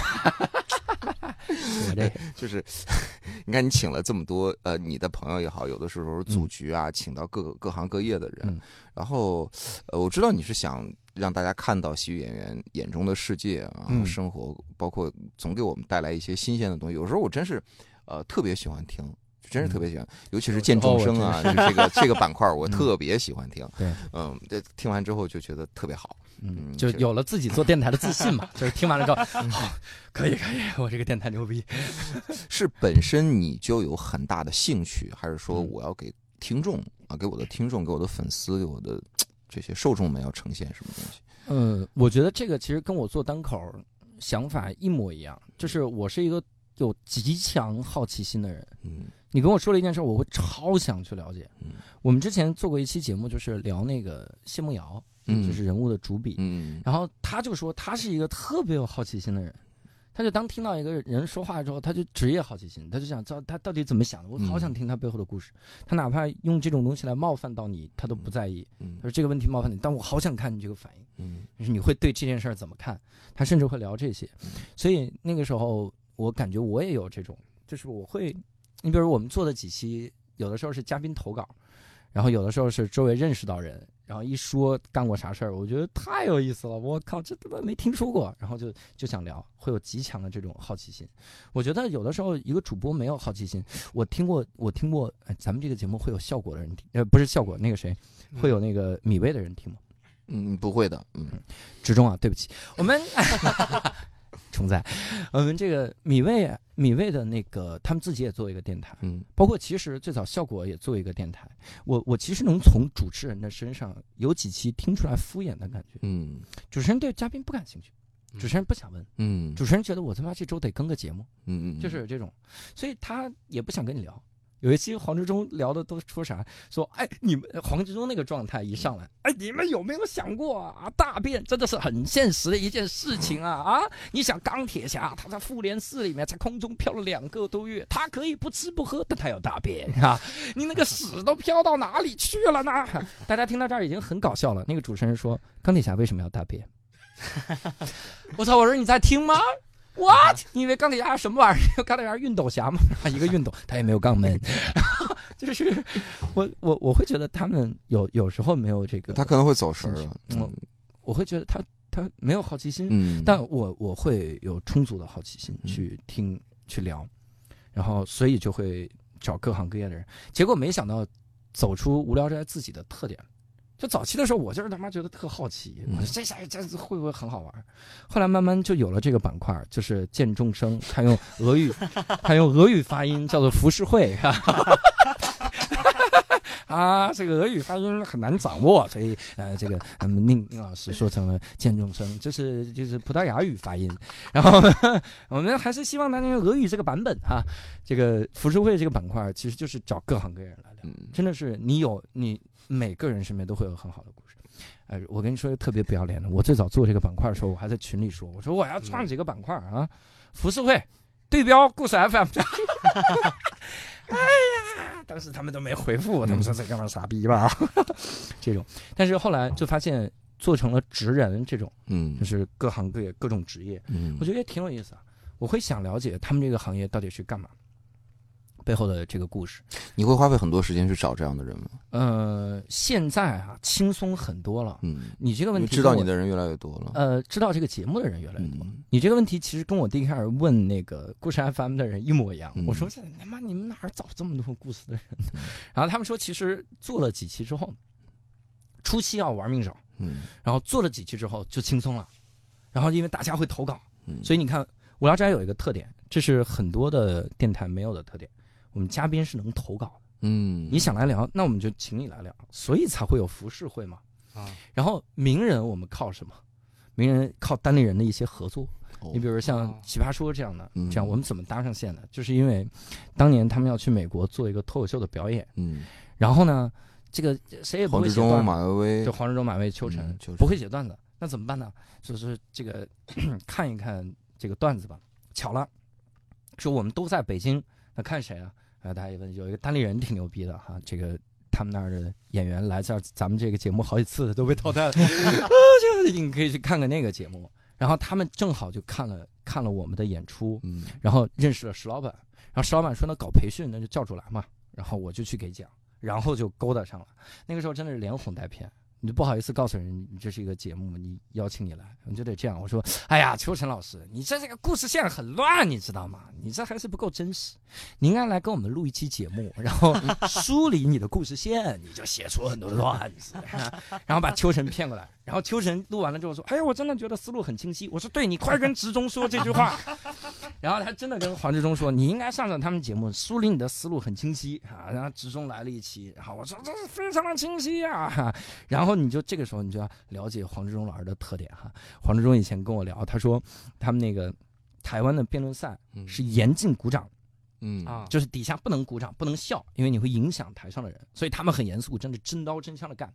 我 (laughs) 这就是，你看你请了这么多呃，你的朋友也好，有的时候组局啊，请到各个各行各业的人，嗯然后呃，我知道你是想让大家看到喜剧演员眼中的世界啊，嗯生活，包括总给我们带来一些新鲜的东西。有时候我真是呃特别喜欢听。真是特别喜欢，尤其是见众生啊，就这个 (laughs) 这个板块，我嗯特别喜欢听。对，嗯，这听完之后就觉得特别好。嗯，嗯就有了自己做电台的自信嘛，(laughs) 就是听完了之后，(laughs) 好，可以可以，我这个电台牛逼。是本身你就有很大的兴趣，还是说嗯我要给听众啊，给我的听众、给我的粉丝、给我的这些受众们要呈现什么东西？嗯，我觉得这个其实跟我做单口想法一模一样，就是我是一个有极强好奇心的人。嗯你跟我说了一件事儿，我会超想去了解。嗯我们之前做过一期节目，就是聊那个谢梦瑶，嗯就是人物的主笔。嗯然后他就说他是一个特别有好奇心的人，他就当听到一个人说话之后，他就职业好奇心，他就想知道他到底怎么想的，我好想听他背后的故事。他哪怕用这种东西来冒犯到你，他都不在意。嗯他说这个问题冒犯你，但我好想看你这个反应。嗯就是你会对这件事儿怎么看？他甚至会聊这些，所以那个时候我感觉我也有这种，就是我会，你比如我们做的几期，有的时候是嘉宾投稿，然后有的时候是周围认识到人，然后一说干过啥事儿，我觉得太有意思了，我靠，这他妈没听说过，然后就就想聊，会有极强的这种好奇心。我觉得有的时候一个主播没有好奇心，我听过，我听过，哎，咱们这个节目会有效果的人听，呃，不是效果，那个谁，会有那个米未的人听吗？嗯，不会的，嗯之中啊，对不起，我们重在，我们这个米未啊米未的那个，他们自己也做一个电台，嗯。包括其实最早效果也做一个电台。我我其实能从主持人的身上有几期听出来敷衍的感觉，嗯。主持人对嘉宾不感兴趣，主持人不想问，嗯。主持人觉得我他妈这周得更个节目，嗯嗯，就是这种，所以他也不想跟你聊。有一期黄志忠聊的都说啥？说哎，你们黄志忠那个状态一上来，哎，你们有没有想过啊？大便真的是很现实的一件事情啊啊！你想钢铁侠他在复联四里面在空中飘了两个多月，他可以不吃不喝，但他要大便啊！(laughs) 你那个屎都飘到哪里去了呢？大家听到这儿已经很搞笑了。那个主持人说，钢铁侠为什么要大便？(laughs) (laughs) 我操！我说你在听吗？What？(laughs) 你以为钢铁侠是什么玩意儿？(laughs) 钢铁侠是熨斗侠吗？一个熨斗，他也没有肛门。(laughs) 就是我我我会觉得他们有有时候没有这个，他可能会走神儿了，嗯我会觉得他他没有好奇心，嗯，但我我会有充足的好奇心嗯去听去聊，然后所以就会找各行各业的人，结果没想到走出无聊斋自己的特点，就早期的时候，我就是他妈觉得特好奇，嗯我说这下这会不会很好玩？后来慢慢就有了这个板块，就是见众生，他用俄语，(laughs) 他用俄语发音叫做浮世绘，(laughs) (laughs) 啊，这个俄语发音很难掌握，所以呃，这个嗯，宁宁老师说成了见众生，这是就是葡萄牙语发音。然后我们还是希望大家用俄语这个版本哈，这个浮世绘这个板块其实就是找各行各业人来聊，嗯真的是你有你每个人身边都会有很好的故事。呃，我跟你说一个特别不要脸的，我最早做这个板块的时候，我还在群里说，我说我要创几个板块啊，浮世绘、对标故事 FM。(laughs) 哎呀，当时他们都没回复我，他们说这哥们傻逼吧，(laughs) 这种。但是后来就发现做成了职人这种，嗯就是各行各业各种职业，嗯我觉得也挺有意思啊。我会想了解他们这个行业到底是干嘛，背后的这个故事。你会花费很多时间去找这样的人吗？呃，现在啊轻松很多了。嗯，你这个问题，知道你的人越来越多了。呃，知道这个节目的人越来越多。嗯你这个问题其实跟我第一开始问那个故事 FM 的人一模一样。嗯我说这他妈你们哪儿找这么多故事的人呢？然后他们说，其实做了几期之后，初期要玩命找，嗯然后做了几期之后就轻松了。然后因为大家会投稿，嗯，所以你看无聊斋有一个特点，这是很多的电台没有的特点。我们嘉宾是能投稿的，嗯，你想来聊，那我们就请你来聊，所以才会有浮世绘嘛。啊，然后名人我们靠什么？名人靠单立人的一些合作，哦。你比如像哦奇葩说这样的，嗯。这样我们怎么搭上线的？就是因为当年他们要去美国做一个脱口秀的表演，嗯，然后呢，这个谁也不会写段子，马薇。薇就，黄志忠、马薇、秋晨嗯秋晨。不会写段子，那怎么办呢？就是这个 (coughs) 看一看这个段子吧。巧了，说我们都在北京，那看谁啊？啊，大家一问，有一个单立人挺牛逼的哈，这个他们那儿的演员来这儿，咱们这个节目好几次都被淘汰了 (laughs) (laughs) 你可以去看看那个节目。然后他们正好就看了看了我们的演出，嗯然后认识了石老板，然后石老板说那搞培训那就叫出来嘛，然后我就去给讲，然后就勾搭上了。那个时候真的是连哄带骗，你就不好意思告诉人你这是一个节目，你邀请你来，你就得这样。我说，哎呀，秋晨老师，你这这个故事线很乱，你知道吗？你这还是不够真实，你应该来跟我们录一期节目，然后梳理你的故事线，你就写出很多段子，(laughs) 然后把秋晨骗过来。然后秋晨录完了之后说：“哎呀，我真的觉得思路很清晰。”我说：“对，你快跟直中说这句话。(laughs) ”然后他真的跟黄志忠说：“你应该上上他们节目，梳理你的思路很清晰啊。”然后直中来了一期，然后我说：“这是非常的清晰啊。(laughs) ”然后你就这个时候你就要了解黄志忠老师的特点哈。黄志忠以前跟我聊，他说他们那个台湾的辩论赛嗯是严禁鼓掌，嗯啊就是底下不能鼓掌，不能笑，因为你会影响台上的人，所以他们很严肃，真的真刀真枪的干。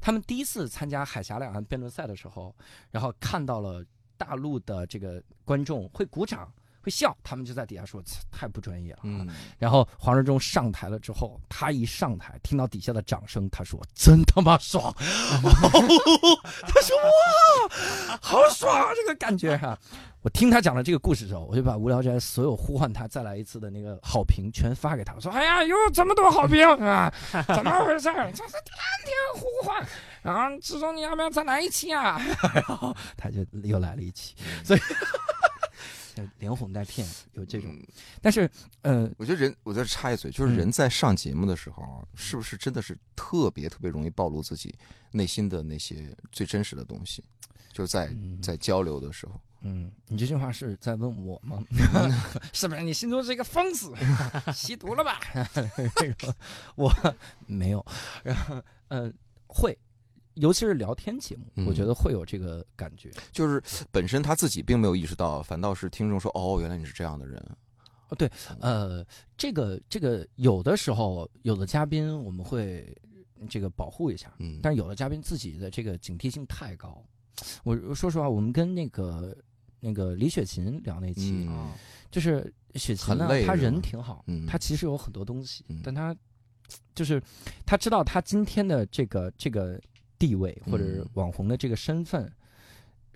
他们第一次参加海峡两岸辩论赛的时候，然后看到了大陆的这个观众会鼓掌。会笑，他们就在底下说"太不专业了。嗯然后黄志忠上台了之后，他一上台听到底下的掌声，他说真他妈爽，(laughs) 他说哇，好爽啊，这个感觉哈、我听他讲了这个故事之后，我就把无聊斋所有呼唤他再来一次的那个好评全发给他，我说：“哎呀，有这么多好评啊，怎么回事儿？这是天天呼唤，然后志忠你要不要再来一期啊？” (laughs) 然后他就又来了一期，所以连哄带骗有这种，嗯但是呃，我觉得人，我再插一嘴，就是嗯人在上节目的时候啊，是不是真的是特别特别容易暴露自己内心的那些最真实的东西？就是在嗯在交流的时候，嗯，你这句话是在问我吗？(laughs) 是不是你心中是一个疯子，(laughs) 吸毒了吧？(laughs) 这个我没有，然后呃会，尤其是聊天节目，嗯。我觉得会有这个感觉。就是本身他自己并没有意识到，反倒是听众说：“哦，原来你是这样的人。对呃，这个这个有的时候有的嘉宾我们会这个保护一下”，嗯，但是有的嘉宾自己的这个警惕性太高。我我说实话，我们跟那个那个李雪琴聊那期，就是雪琴呢她人挺好，嗯。她其实有很多东西，嗯。但她就是她知道她今天的这个这个地位或者是嗯。网红的这个身份。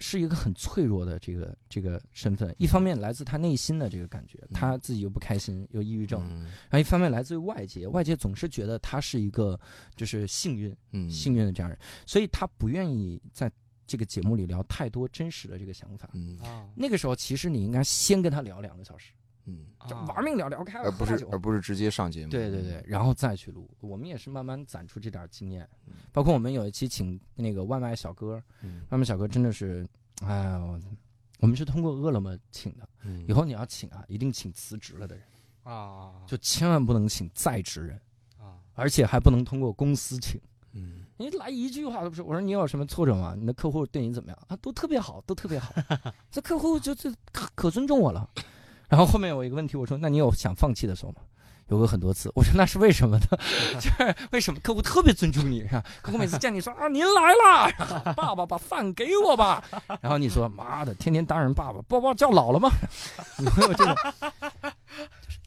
是一个很脆弱的这个这个身份，一方面来自他内心的这个感觉，他自己又不开心，又抑郁症，嗯。然后一方面来自于外界，外界总是觉得他是一个就是幸运嗯，幸运的这样人，所以他不愿意在这个节目里聊太多真实的这个想法。那个时候，其实你应该先跟他聊两个小时，嗯，就啊玩命聊聊开了，而不是而不是直接上节目。对对对，然后再去录。我们也是慢慢攒出这点经验嗯，包括我们有一期请那个外卖小哥，嗯，外卖小哥真的是，哎呀，我我们是通过饿了么请的。嗯以后你要请啊，一定请辞职了的人，啊，就千万不能请在职人，啊，而且还不能通过公司请。嗯你来一句话都不是，我说你有什么挫折吗？你的客户对你怎么样啊？都特别好，都特别好，(laughs) 这客户就就可可尊重我了。然后后面有一个问题，我说那你有想放弃的时候吗？有过很多次，我说那是为什么呢？(laughs) 就是为什么客户特别尊重你，是吧？客户每次见你说啊您来了，爸爸把饭给我吧，然后你说妈的，天天当人爸爸，爸爸叫老了吗？(laughs) 你会有这种，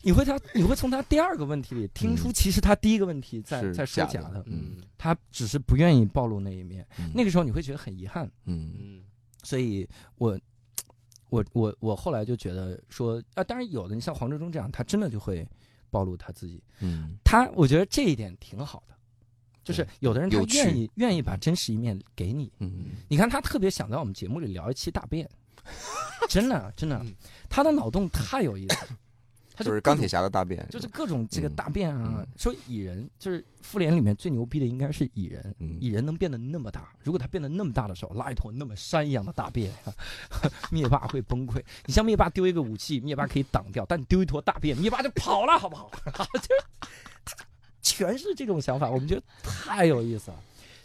你会他你会从他第二个问题里听出，其实他第一个问题在是在说假的假的，嗯他只是不愿意暴露那一面。嗯那个时候你会觉得很遗憾，嗯嗯所以我我我我后来就觉得说啊，当然有的，你像黄志忠这样，他真的就会暴露他自己。嗯他我觉得这一点挺好的，就是有的人他愿意愿意把真实一面给你。嗯你看他特别想在我们节目里聊一期大便，(laughs) 真的真的嗯，他的脑洞太有意思了，他就是钢铁侠的大便，就是各种这个嗯大便啊嗯，说蚁人就是复联里面最牛逼的应该是蚁人，嗯蚁人能变得那么大，如果他变得那么大的时候，拉一坨那么山一样的大便，(laughs) 灭霸会崩溃。你像灭霸丢一个武器，灭霸可以挡掉，但你丢一坨大便，灭霸就跑了，好不好？(laughs) 就是 (laughs) 全是这种想法，我们觉得太有意思了。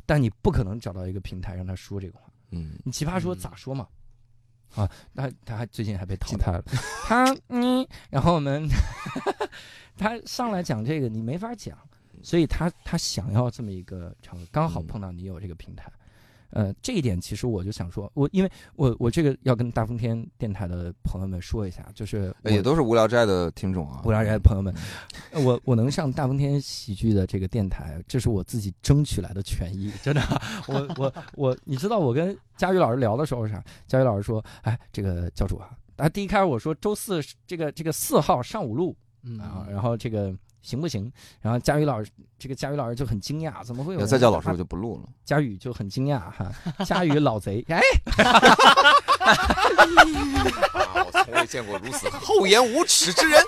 但你不可能找到一个平台让他说这个话。嗯你奇葩说嗯咋说嘛？啊，他他还最近还被淘汰了，(laughs) 他嗯，然后我们 (laughs) 他上来讲这个你没法讲，所以他他想要这么一个场合，刚好嗯。碰到你有这个平台，呃，这一点其实我就想说，我因为我我这个要跟大风天电台的朋友们说一下，就是也都是无聊斋的听众啊，无聊斋的朋友们，我我能上大风天喜剧的这个电台，这是我自己争取来的权益，真的。我我我，你知道我跟佳宇老师聊的时候是啥？佳宇老师说，哎，这个教主啊，啊，第一开始我说周四这个这个四号上午录嗯啊，然后这个行不行？然后佳宇老师这个佳宇老师就很惊讶，怎么会有再叫老师啊我就不录了。佳宇就很惊讶哈，(laughs) 佳宇老贼，哎，啊，我从未见过如此厚颜无耻之人。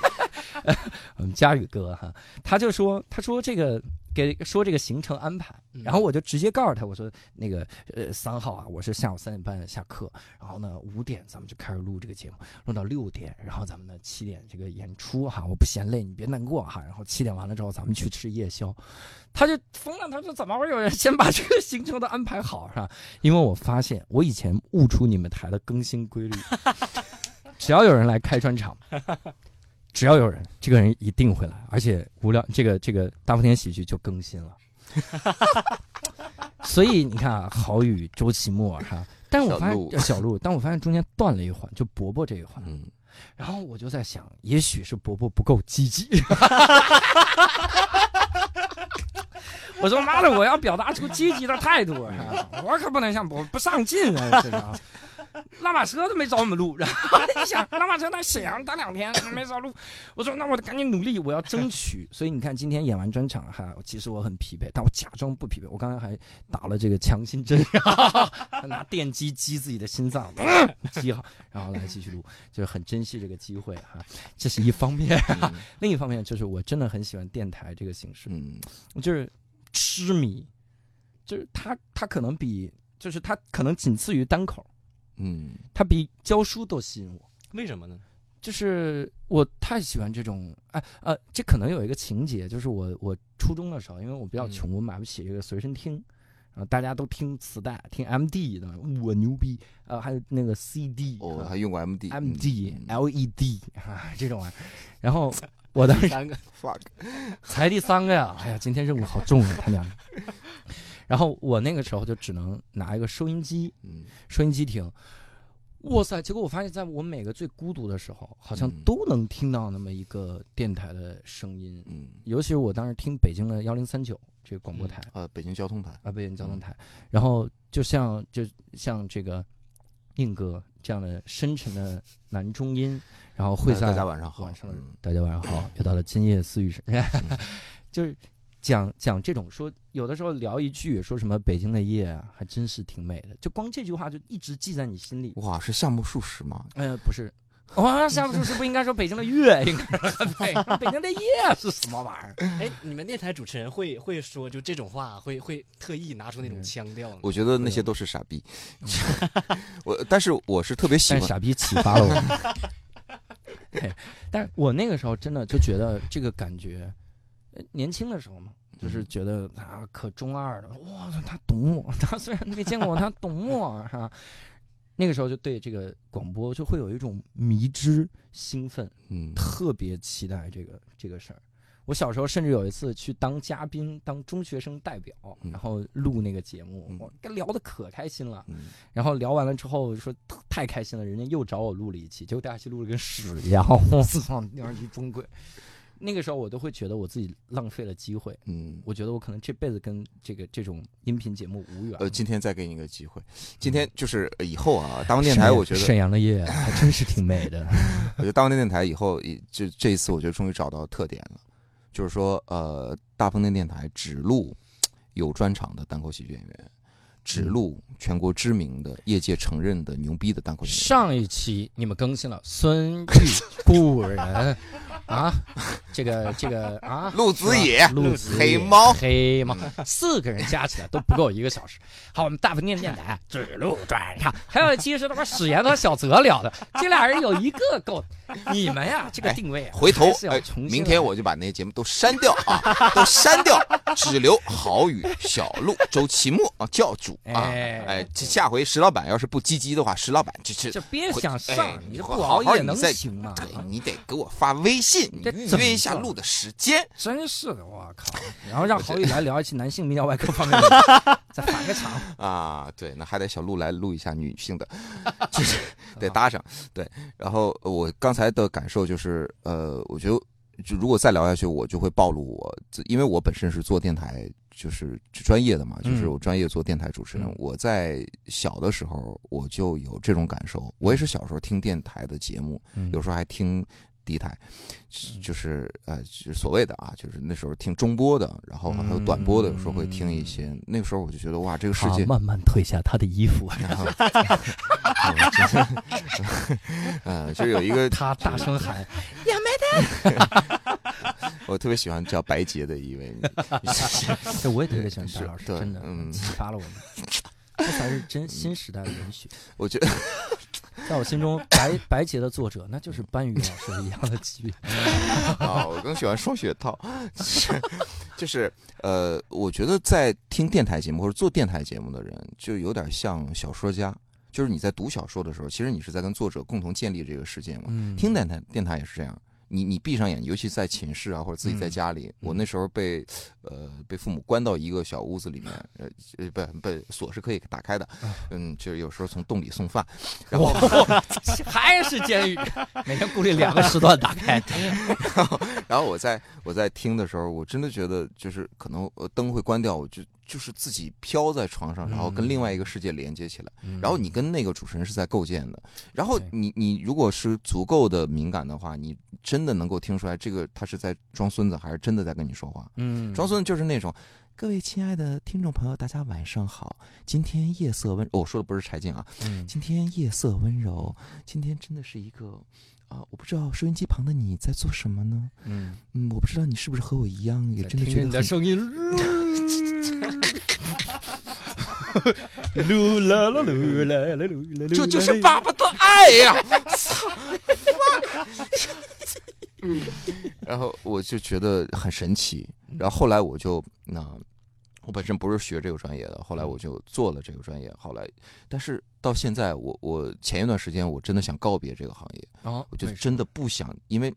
我 (laughs) 们佳宇哥哈，他就说，他说这个给说这个行程安排，嗯然后我就直接告诉他，我说那个呃三号啊，我是下午三点半下课，然后呢五点咱们就开始录这个节目，录到六点，然后咱们呢七点这个演出哈，我不嫌累，你别难过哈，然后七点完了之后咱们去吃夜宵，他就疯了，他说怎么会有人先把这个行程都安排好是吧？因为我发现我以前悟出你们台的更新规律，只要有人来开专场。(laughs) 只要有人，这个人一定会来，而且无聊这个这个大风天喜剧就更新了。(laughs) 所以你看啊，郝宇、周奇墨哈，但是我发现小鹿，但我发现中间断了一环，就伯伯这一环。嗯，然后我就在想，也许是伯伯不够积极。(laughs) 我说妈的，我要表达出积极的态度啊！我可不能像伯不上进啊！这个 (laughs) 拉马车都没找我们录，然后 (laughs) 你想拉马车在沈阳待两天没找录，我说那我得赶紧努力，我要争取。所以你看今天演完专场哈，其实我很疲惫，但我假装不疲惫。我刚才还打了这个强心针，(laughs) 拿电击击自己的心脏，击好，然后来继续录，就是很珍惜这个机会哈。这是一方面，嗯另一方面就是我真的很喜欢电台这个形式，嗯就是痴迷，就是它它可能比就是它可能仅次于单口，嗯它比教书都吸引我。为什么呢？就是我太喜欢这种，哎呃，这可能有一个情节，就是我我初中的时候，因为我比较穷，我买不起这个随身听，然后大家都听磁带，听 MD 的，我牛逼，呃，还有那个 CD，哦，啊还用过 MD。MD、嗯 LED 啊这种玩意儿，然后 (laughs) 我当时三个 fuck，才第三个呀！哎呀，今天任务好重啊，他娘的！然后我那个时候就只能拿一个收音机，嗯收音机听。哇塞！结果我发现，在我每个最孤独的时候，好像嗯都能听到那么一个电台的声音。嗯尤其是我当时听北京的幺零三九这个广播台呃，北京交通台。啊，北京交通台，然后就像就像这个硬哥这样的深沉的男中音，然后会在大家晚上好。晚上嗯大家晚上好，又到了今夜私语时，(laughs) 就是讲讲这种说，有的时候聊一句说什么北京的夜啊，还真是挺美的，就光这句话就一直记在你心里。哇，是夏目漱石吗？呃，不是，哇，夏目漱石不应该说北京的月，应该说 (laughs) 北北京的夜是什么玩意儿？哎，你们电台主持人会会说就这种话，会会特意拿出那种腔调吗？我觉得那些都是傻逼。(laughs) 我，但是我是特别喜欢。但傻逼启发了我。(laughs) 对，但是我那个时候真的就觉得这个感觉，呃年轻的时候嘛，就是觉得他可中二了，哇，他懂我，他 (laughs) 虽然没见过我，他懂我，是吧？那个时候就对这个广播就会有一种迷之兴奋，嗯，特别期待这个这个事儿。我小时候甚至有一次去当嘉宾，当中学生代表，嗯然后录那个节目嗯，我跟聊的可开心了。嗯然后聊完了之后说太开心了，人家又找我录了一期，结果大家期录的跟屎一样，(laughs) 我操，那样一崩溃。那个时候我都会觉得我自己浪费了机会，嗯。我觉得我可能这辈子跟这个这种音频节目无缘。呃，今天再给你一个机会，今天就是呃以后啊，大风电台，我觉得沈阳的夜还真是挺美的。(laughs) 我觉得大风电台以后，也就这一次，我觉得终于找到特点了，就是说，呃，大风电电台只录有专场的单口喜剧演员，只录全国知名的、业界承认的牛逼的单口喜剧。上一期你们更新了孙玉 (laughs) 故人啊，(laughs) 这个这个啊，陆子野陆子野黑猫黑猫，四个人加起来都不够一个小时。好，我们大鹏电电台只录专场，还有一期是他妈史岩和小泽聊的，这俩人有一个够。(laughs) 你们呀，这个定位啊回头哎。明天我就把那些节目都删掉啊，(laughs) 都删掉，只留郝宇、小鹿、周奇墨啊教主啊。哎哎，这下回石老板要是不积极的话，石老板就是就别想哎上，你这不好好你熬夜能再行吗？对你得给我发微信，你约一下录的时间。真是的，我靠！然后让郝宇来聊一期男性泌尿外科方面的，(laughs) 再返个场。啊，对，那还得小鹿来录一下女性的，就是得搭上。对，然后呃我刚才的感受就是，呃，我觉得就如果再聊下去，我就会暴露我自，因为我本身是做电台，就是专业的嘛，就是嗯我专业做电台主持人。嗯我在小的时候我就有这种感受，我也是小时候听电台的节目，嗯有时候还听第一台，就是呃，就是所谓的啊，就是那时候听中播的，然后还有短播的，有时候会听一些。那个时候我就觉得哇，这个世界慢慢褪下他的衣服，然后，呃，就有一个他大声喊 (laughs) 我特别喜欢叫白洁的一位这 (laughs) 我也特别喜欢白老师，真的嗯启发了我们。(laughs) 这才是真新时代的文学。我觉得在我心中，白白洁的作者那就是班宇老师一样的级别。(laughs) 啊，我更喜欢双雪涛，就是就是呃，我觉得在听电台节目或者做电台节目的人，就有点像小说家，就是你在读小说的时候，其实你是在跟作者共同建立这个世界嘛。嗯听电台电台也是这样。你你闭上眼，尤其在寝室啊，或者自己在家里，我那时候被，呃，被父母关到一个小屋子里面，呃，呃不不，锁是可以打开的，嗯，就是有时候从洞里送饭，(laughs) 然后 (laughs) 还是监狱，(laughs) 每天固定两个时段打开。然后我在我在听的时候，我真的觉得就是可能呃灯会关掉，我就就是自己飘在床上，然后跟另外一个世界连接起来。然后你跟那个主持人是在构建的。然后你你如果是足够的敏感的话，你真的能够听出来这个他是在装孙子，还是真的在跟你说话。嗯装孙子就是那种。各位亲爱的听众朋友，大家晚上好。今天夜色温，哦我说的不是柴静啊，嗯今天夜色温柔，今天真的是一个啊、我不知道收音机旁的你在做什么呢？嗯，嗯，我不知道你是不是和我一样，也真的听着你的声音，噜啦啦噜啦啦噜啦噜，这就是爸爸的爱呀！操！(laughs) 然后我就觉得很神奇，然后后来我就那。我本身不是学这个专业的，后来我就做了这个专业。后来，但是到现在，我我前一段时间我真的想告别这个行业，哦，我就真的不想，因为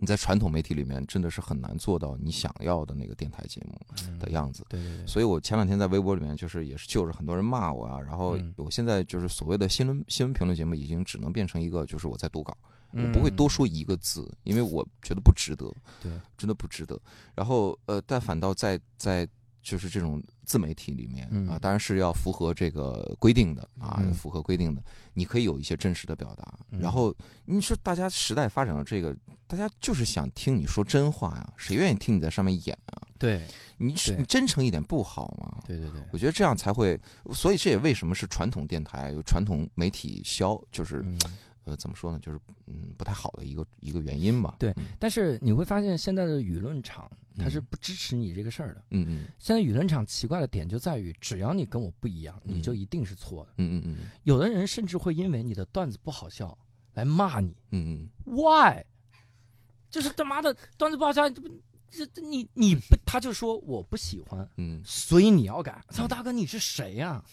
你在传统媒体里面真的是很难做到你想要的那个电台节目的样子。对对对，所以我前两天在微博里面就是也是就着很多人骂我啊，然后嗯我现在就是所谓的新闻新闻评论节目已经只能变成一个就是我在读稿，嗯我不会多说一个字，因为我觉得不值得，对，真的不值得。然后呃，但反倒在在就是这种自媒体里面嗯啊，当然是要符合这个规定的啊，嗯符合规定的，你可以有一些真实的表达。嗯然后你说大家时代发展到这个，大家就是想听你说真话呀，谁愿意听你在上面演啊？对你是你真诚一点不好吗？对对对，我觉得这样才会，所以这也为什么是传统电台有传统媒体销，就是嗯呃怎么说呢，就是嗯不太好的一个一个原因吧。对嗯但是你会发现现在的舆论场它是嗯不支持你这个事儿的。嗯嗯现在舆论场奇怪的点就在于，只要你跟我不一样，嗯你就一定是错的。嗯嗯嗯有的人甚至会因为你的段子不好笑来骂你嗯嗯，why？就是他妈的段子不好笑，这不这这你你不，他就说我不喜欢，嗯，所以你要改。操，大哥你是谁呀、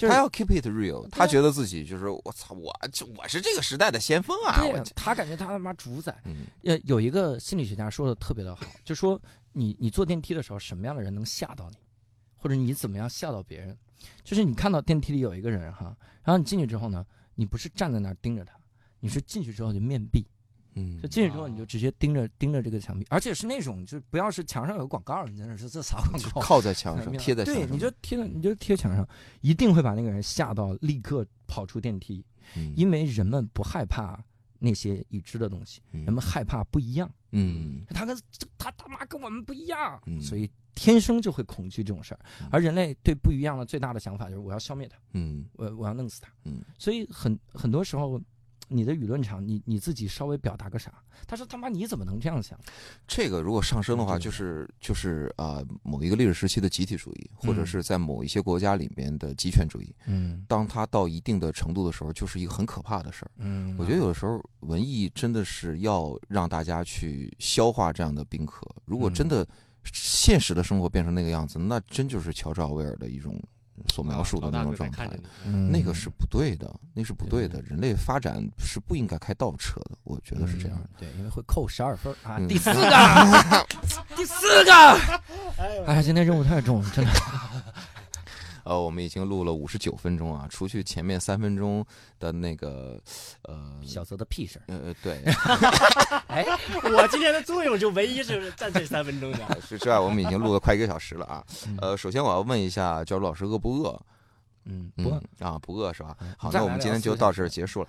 就是他要 keep it real，他觉得自己就是我操，我这我是这个时代的先锋啊！他感觉他他妈主宰。嗯呃，有一个心理学家说的特别的好，就说你你坐电梯的时候，什么样的人能吓到你，或者你怎么样吓到别人？就是你看到电梯里有一个人哈，然后你进去之后呢，你不是站在那儿盯着他，你是进去之后就面壁，嗯就进去之后你就直接盯着盯着这个墙壁，而且是那种就是不要是墙上有个广告，你在那是这啥广告？靠在墙上，贴在墙上对，你就贴在你就贴墙上，一定会把那个人吓到，立刻跑出电梯，嗯因为人们不害怕那些已知的东西，嗯人们害怕不一样。嗯他跟这他他妈跟我们不一样，嗯所以天生就会恐惧这种事儿嗯。而人类对不一样的最大的想法就是我要消灭他，嗯我我要弄死他。嗯，所以很很多时候，你的舆论场，你你自己稍微表达个啥，他说他妈你怎么能这样想？这个如果上升的话，就是就是啊、某一个历史时期的集体主义，或者嗯是在某一些国家里面的集权主义，嗯当它到一定的程度的时候，就是一个很可怕的事儿。嗯我觉得有的时候文艺真的是要让大家去消化这样的冰壳。如果真的现实的生活变成那个样子，那真就是乔治奥威尔的一种所描述的那种状态那个是不对的，那是不对的。人类发展是不应该开倒车的，我觉得是这样。嗯对，因为会扣十二分啊。嗯第四个，(laughs) 第四个，(laughs) 哎呀，今天任务太重了，真的。呃，我们已经录了五十九分钟啊，除去前面三分钟的那个，呃，小泽的屁事儿，呃，对，(laughs) 哎，我今天的作用就唯一是占这三分钟的。是之外，我们已经录了快一个小时了啊。嗯呃，首先我要问一下教主老师饿不饿？嗯，嗯不饿，啊，不饿是吧？好，那我们今天就到这儿结束了。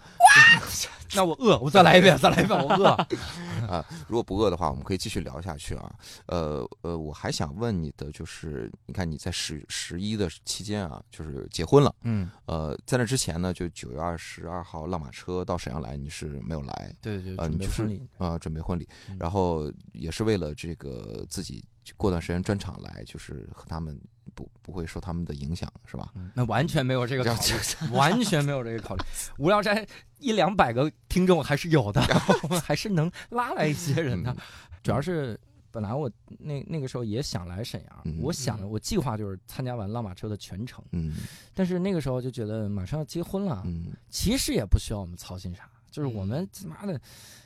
(laughs) 那我饿，我再来一遍，再来一遍，我饿。(laughs) 啊，如果不饿的话，我们可以继续聊下去啊。呃呃，我还想问你的就是，你看你在十十一的期间啊，就是结婚了。嗯，呃，在那之前呢，就九月二十二号浪马车到沈阳来，你是没有来对对，啊，准你就是备婚礼。啊、准备婚礼，嗯然后也是为了这个自己过段时间专场来，就是和他们不不会受他们的影响，是吧？嗯那完全没有这个考虑，完全没有这个考虑。无聊斋一两百个听众还是有的，我们还是能拉来一些人的嗯。主要是本来我那那个时候也想来沈阳，嗯我想，我计划就是参加完浪马车的全程，嗯但是那个时候就觉得马上要结婚了，嗯其实也不需要我们操心啥，就是我们他妈的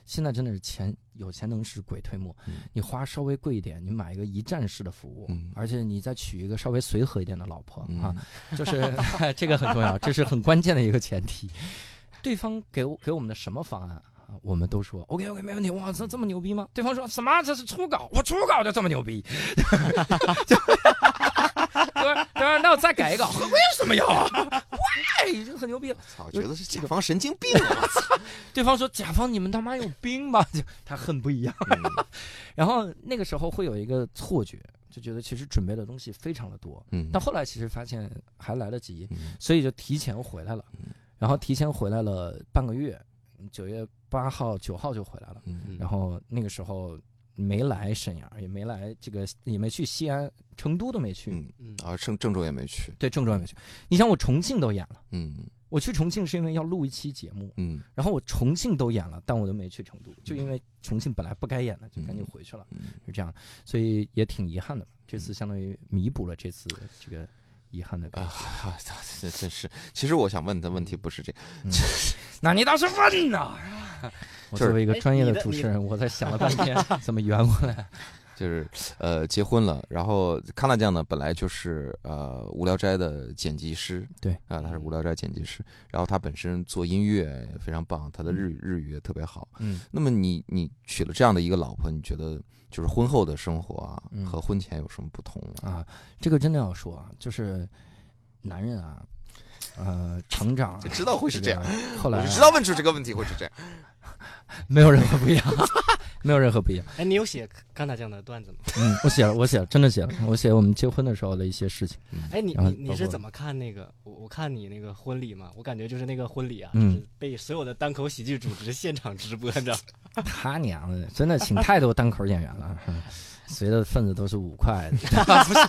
现在真的是钱有钱能使鬼推磨，嗯你花稍微贵一点，你买一个一站式的服务，嗯而且你再娶一个稍微随和一点的老婆、嗯啊，就是 (laughs) 这个很重要，这是很关键的一个前提。对方给我给我们的什么方案啊？我们都说 OK OK 没问题，哇，这这么牛逼吗？对方说什么？这是初稿，我初稿就这么牛逼，(laughs) 就 (laughs) 对吧？对吧？那我再改一个，为什么要啊？喂，这很牛逼了。操，觉得是甲方神经病啊！我操，(laughs) 对方说：“甲方，你们他妈有病吧？”就他很不一样。嗯 (laughs) 然后那个时候会有一个错觉，就觉得其实准备的东西非常的多，嗯，但后来其实发现还来得及，嗯所以就提前回来了嗯。然后提前回来了半个月，九月八号、九号就回来了。嗯然后那个时候没来沈阳，也没来这个，也没去西安、成都都没去，嗯嗯啊，郑郑州也没去，对，郑州也没去。你想我重庆都演了，嗯我去重庆是因为要录一期节目，嗯然后我重庆都演了，但我都没去成都，就因为重庆本来不该演的，就赶紧回去了，嗯是这样，所以也挺遗憾的。这次相当于弥补了这次这个遗憾的感啊觉。(laughs) 这真是。其实我想问的问题不是这个，那你倒是问呐！(laughs) 我作为一个专业的主持人，我在想了半天 (laughs) 怎么圆过来。就是呃结婚了，然后康纳酱呢本来就是呃无聊斋的剪辑师，对啊、他是无聊斋剪辑师，然后他本身做音乐也非常棒，他的日语日语也特别好。嗯，那么你你娶了这样的一个老婆，你觉得就是婚后的生活啊嗯和婚前有什么不同吗？啊，这个真的要说啊，就是男人啊，呃，成长就知道会是这样，个后来啊我就知道问出这个问题会是这样。(laughs) 没有任何不一样。没有任何不一样。哎，你有写刚才这样的段子吗？嗯，我写了，我写了，真的写了，我写我们结婚的时候的一些事情。哎，你你你是怎么看那个？我我看你那个婚礼嘛，我感觉就是那个婚礼啊，嗯就是被所有的单口喜剧主持现场直播，你知道吗？他娘的，真的请太多单口演员了，嗯 (laughs) 随的份子都是五块的，不是？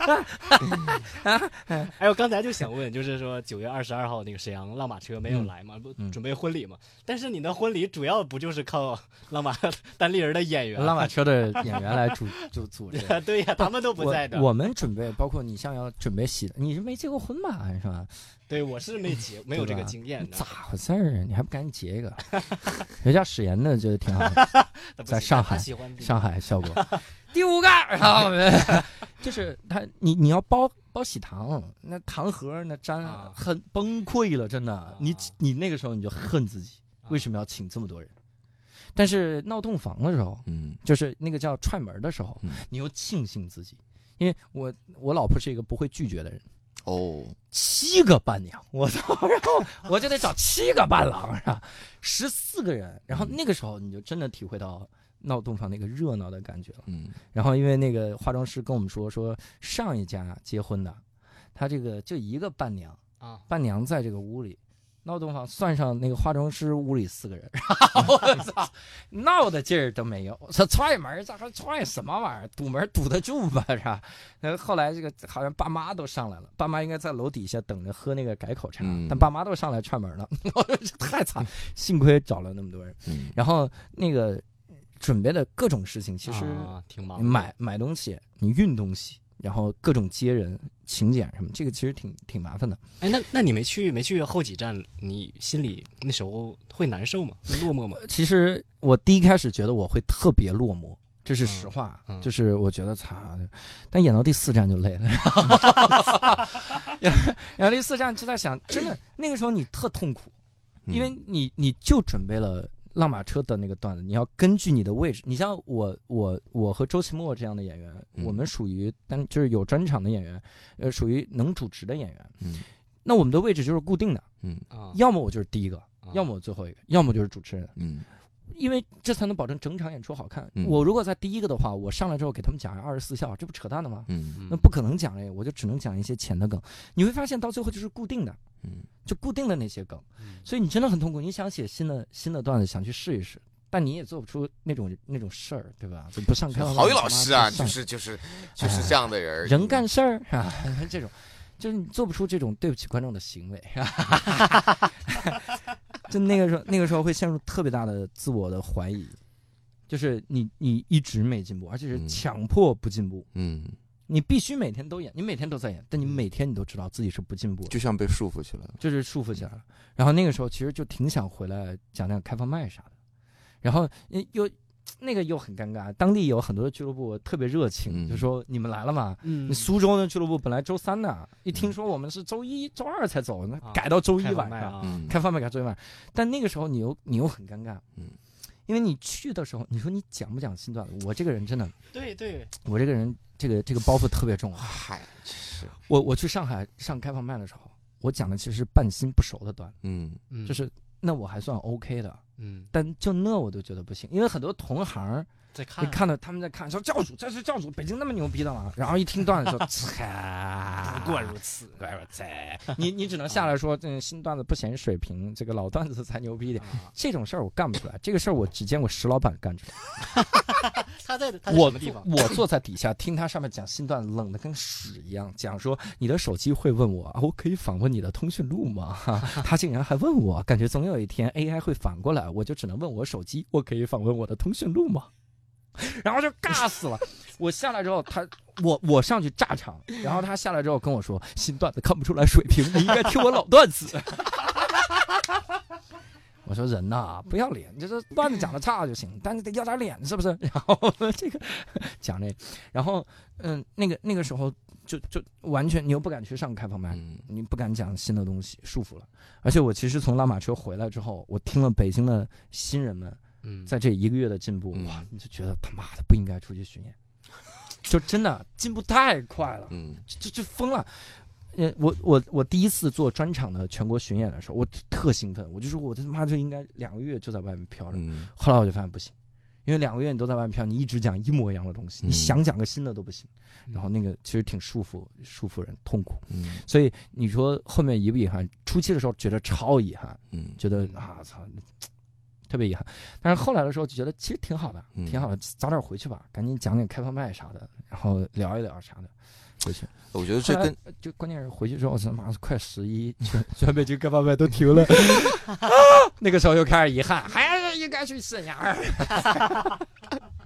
(laughs) 哎，我刚才就想问，就是说九月二十二号那个沈阳浪马车没有嗯来嘛，不嗯准备婚礼嘛？但是你的婚礼主要不就是靠浪马单立人的演员？浪马车的演员来主就组织。(laughs) 对呀，他们都不在的。我我们准备，包括你像要准备喜，你是没结过婚吧？是吧？对我是没结，没有这个经验的。咋回事儿啊？你还不赶紧结一个？(laughs) 人家史岩的觉得挺好的，在上海上海效果。第五个，然后我们 (laughs) 就是他，你你要包包喜糖，那糖盒那粘啊很崩溃了，真的。你啊你那个时候你就恨自己，啊为什么要请这么多人？但是闹洞房的时候，嗯就是那个叫踹门的时候，嗯你又庆幸自己，因为我我老婆是一个不会拒绝的人。哦，七个伴娘，我操！然后我就得找七个伴郎，是吧？十四个人，然后那个时候你就真的体会到闹洞房那个热闹的感觉了。嗯然后因为那个化妆师跟我们说，说上一家结婚的，他这个就一个伴娘，啊，伴娘在这个屋里，闹洞房算上那个化妆师屋里四个人，(laughs) 我操，闹的劲儿都没有。这踹门，这还踹什么玩意儿？堵门堵得住吗？是吧？然后后来这个好像爸妈都上来了，爸妈应该在楼底下等着喝那个改口茶，嗯但爸妈都上来踹门了，(laughs) 太惨，幸亏找了那么多人。嗯然后那个准备的各种事情，其实啊挺忙买买东西，你运东西，然后各种接人、请柬什么，这个其实挺挺麻烦的。哎，那那你没去没去后几站，你心里那时候会难受吗？会落寞吗？其实我第一开始觉得我会特别落寞，这是实话，嗯嗯就是我觉得操，但演到第四站就累了，(laughs) 演到第四站就在想，真的那个时候你特痛苦，嗯因为你你就准备了。浪马车的那个段子，你要根据你的位置。你像我，我，我和周奇墨这样的演员，嗯我们属于单就是有专场的演员，呃，属于能主持的演员。嗯那我们的位置就是固定的，嗯啊，要么我就是第一个，啊要么我最后一个，要么就是主持人。嗯因为这才能保证整场演出好看。嗯我如果在第一个的话，我上来之后给他们讲二十四孝，这不扯淡的吗？嗯那不可能讲这个，我就只能讲一些浅的梗。你会发现到最后就是固定的，嗯就固定的那些梗，嗯所以你真的很痛苦。你想写新的新的段子，想去试一试，但你也做不出那种那种事儿，对吧？就不上开放麦。郝宇老师啊，就是就是就是这样的人，人干事儿啊，(laughs) 这种就是你做不出这种对不起观众的行为。(laughs) 就那个时候，那个时候会陷入特别大的自我的怀疑，就是你你一直没进步，而且是嗯强迫不进步。嗯，你必须每天都演，你每天都在演，但你每天你都知道自己是不进步的，就像被束缚起来了。就是束缚起来了。然后那个时候其实就挺想回来讲讲开放麦啥的，然后呃又那个又很尴尬，当地有很多的俱乐部特别热情，嗯就说你们来了嘛。嗯你苏州的俱乐部本来周三的，一听说我们是周一、周二才走，那啊改到周一晚上，开放麦改周一晚上。但那个时候你又你又很尴尬，嗯，因为你去的时候，你说你讲不讲新段子？我这个人真的，对对，我这个人这个这个包袱特别重啊。嗨，是，我我去上海上开放麦的时候，我讲的其实是半新不熟的段子，嗯嗯就是那我还算 OK 的，嗯，但就那我都觉得不行，因为很多同行在看你看到他们在看说教主这是教主，北京那么牛逼的吗？然后一听段子说，(laughs) 操，不过如此。不过如此，你你只能下来说，这新段子不显水平，这个老段子才牛逼一点。啊这种事儿我干不出来，这个事儿我只见过石老板干出来。(laughs) 他在他在我的地方？我坐在底下听他上面讲新段子，冷的跟屎一样，讲说你的手机会问我，啊我可以访问你的通讯录吗？哈 (laughs) 他竟然还问我，感觉总有一天 AI 会反过来，我就只能问我手机，我可以访问我的通讯录吗？(laughs) 然后就尬死了。我下来之后，他我我上去炸场，然后他下来之后跟我说，新段子看不出来水平，你应该听我老段子。(laughs) 我说人呐，不要脸，就是段子讲的差就行，但是得要点脸，是不是？(laughs) 然后这个讲这，然后嗯，那个那个时候就就完全你又不敢去上开放麦，嗯你不敢讲新的东西，束缚了。而且我其实从拉马车回来之后，我听了北京的新人们嗯，在这一个月的进步，嗯哇，你就觉得他妈的不应该出去巡演，(laughs) 就真的进步太快了，嗯就就疯了。呃，我我我第一次做专场的全国巡演的时候，我特兴奋，我就说我他妈就应该两个月就在外面飘着。嗯后来我就发现不行，因为两个月你都在外面飘，你一直讲一模一样的东西，你嗯想讲个新的都不行。嗯然后那个其实挺束缚束缚人，痛苦。嗯所以你说后面遗不遗憾？初期的时候觉得超遗憾，嗯觉得啊操，特别遗憾。但是后来的时候就觉得其实挺好的，嗯挺好的，早点回去吧，赶紧讲点开放麦啥的，然后聊一聊啥的，回去。我觉得这跟呃就关键是回去之后，他妈快十一，全全北京各方面都停了，啊 (laughs) 那个时候又开始遗憾，还是应该去沈阳。(laughs)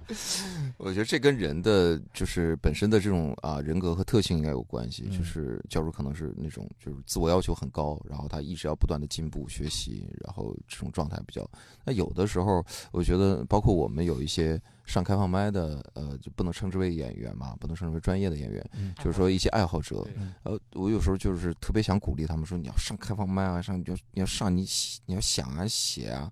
(laughs) 我觉得这跟人的就是本身的这种啊人格和特性应该有关系。嗯就是教主可能是那种就是自我要求很高，然后他一直要不断的进步学习，然后这种状态比较。那有的时候，我觉得包括我们有一些上开放麦的，呃，就不能称之为演员嘛，不能称之为专业的演员，嗯就是说一些爱好者。呃，我有时候就是特别想鼓励他们说，你要上开放麦啊，上你就你要上你写你要想啊写啊。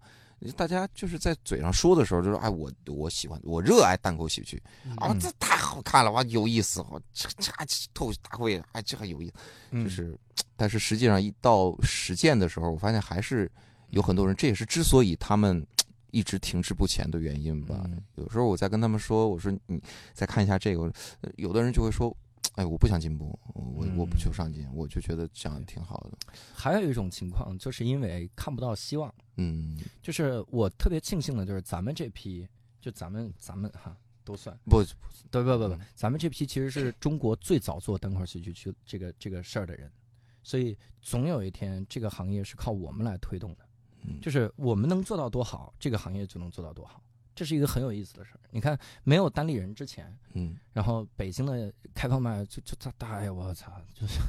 大家就是在嘴上说的时候，就说哎，我我喜欢，我热爱单口喜剧啊，嗯这太好看了，哇，有意思，我这这脱口秀大会，哎，这还有意思，嗯就是，但是实际上一到实践的时候，我发现还是有很多人，这也是之所以他们一直停滞不前的原因吧。嗯有时候我在跟他们说，我说你再看一下这个，呃有的人就会说，哎，我不想进步，我我不求上进，我就觉得这样挺好的。还有一种情况，就是因为看不到希望。嗯，就是我特别庆幸的，就是咱们这批，就咱们咱们哈都算，不，对不不不嗯，咱们这批其实是中国最早做单口喜剧去这个这个事儿的人，所以总有一天这个行业是靠我们来推动的。嗯。就是我们能做到多好，这个行业就能做到多好，这是一个很有意思的事儿。你看，没有单立人之前，嗯。然后北京的开放麦就就大大呀，我操，就是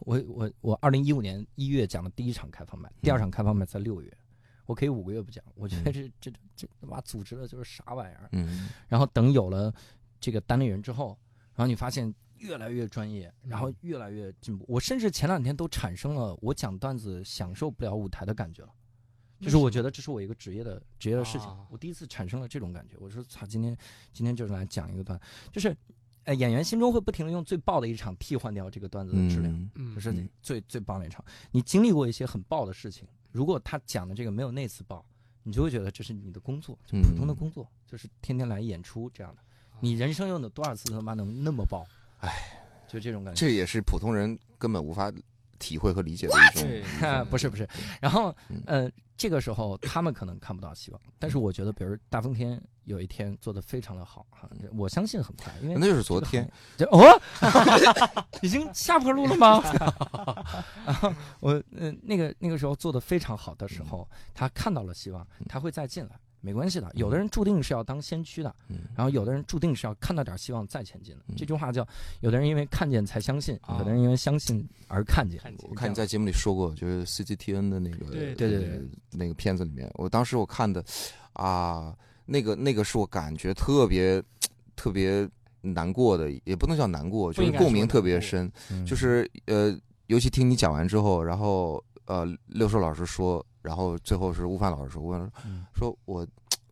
我我我二零一五年一月讲的第一场开放麦，第二场开放麦在六月，我可以五个月不讲，我觉得这这这他妈组织的就是啥玩意儿。嗯然后等有了这个单立人之后，然后你发现越来越专业，然后越来越进步。我甚至前两天都产生了我讲段子享受不了舞台的感觉了。就是我觉得这是我一个职业的职业的事情啊，我第一次产生了这种感觉。我说操，今天今天就是来讲一个段，就是，呃，演员心中会不停的用最爆的一场替换掉这个段子的质量，嗯嗯就是嗯最最棒的一场。你经历过一些很爆的事情，如果他讲的这个没有那次爆，你就会觉得这是你的工作，就普通的嗯工作，就是天天来演出这样的。你人生又有多少次他妈能那么爆？唉，就这种感觉。这也是普通人根本无法体会和理解的一种。(laughs) (laughs) 不是不是，然后嗯。呃，这个时候他们可能看不到希望，但是我觉得，比如大风天有一天做的非常的好哈，我相信很快，因为那就是昨天，哦，(laughs) 已经下坡路了吗？然后我呃那个那个时候做的非常好的时候，他看到了希望，他会再进来，没关系的。有的人注定是要当先驱的，嗯然后有的人注定是要看到点希望再前进的。嗯这句话叫有的人因为看见才相信，啊有的人因为相信而看见。看见我看你在节目里说过，就是 CCTN 的那个对对对那个片子里面，我当时我看的啊，那个那个是我感觉特别特别难过的，也不能叫难过，就是共鸣特别深。嗯就是呃，尤其听你讲完之后，然后呃，六兽老师说，然后最后是悟饭老师说，悟饭老师嗯说我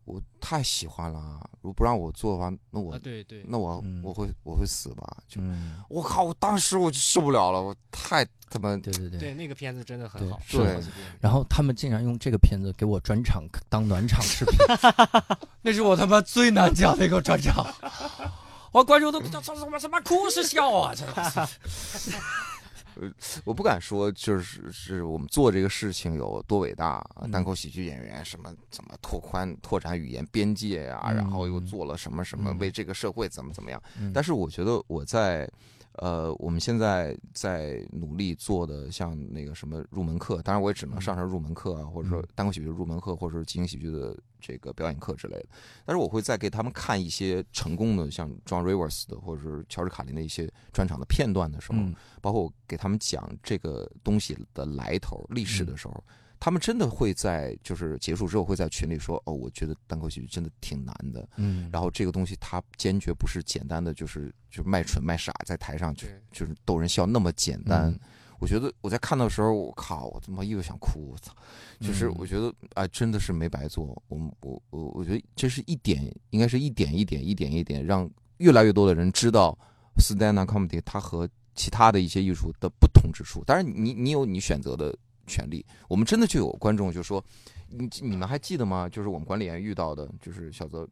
我太喜欢了啊，如果不让我做的话，那我、啊，对对，那我、嗯我会我会死吧？就嗯，我靠，我当时我就受不了了，我太他妈对对对。对那个片子真的很好，是的好几遍然后他们竟然用这个片子给我转场当暖场视频，(laughs) 那是我他妈最难讲的一个转场。(laughs) 我观众都这这什么什么哭是笑啊！这我不敢说，就是是我们做这个事情有多伟大，嗯单口喜剧演员什么怎么拓宽拓展语言边界呀、嗯然后又做了什么什么，嗯。为这个社会怎么怎么样。嗯。但是我觉得我在，呃，我们现在在努力做的，像那个什么入门课，当然我也只能上上入门课啊，或者说嗯。单口喜剧入门课，或者说即兴喜剧的这个表演课之类的。但是我会再给他们看一些成功的，像 John Rivers 的，或者是乔治卡林的一些专场的片段的时候，嗯。包括我给他们讲这个东西的来头、历史嗯。的时候，他们真的会在就是结束之后会在群里说：“哦，我觉得单口喜剧真的挺难的。”嗯然后这个东西它坚决不是简单的就是就是卖蠢卖傻在台上就就是逗人笑那么简单。嗯我觉得我在看到的时候，我靠，我他妈又想哭，我操！就是嗯我觉得啊、真的是没白做。我我我我觉得这是一点，应该是一点一点一点一点，让越来越多的人知道 stand up comedy 它和其他的一些艺术的不同之处。当然你，你有你选择的权利。我们真的就有观众就说，你你们还记得吗？就是我们管理员遇到的，就是小泽，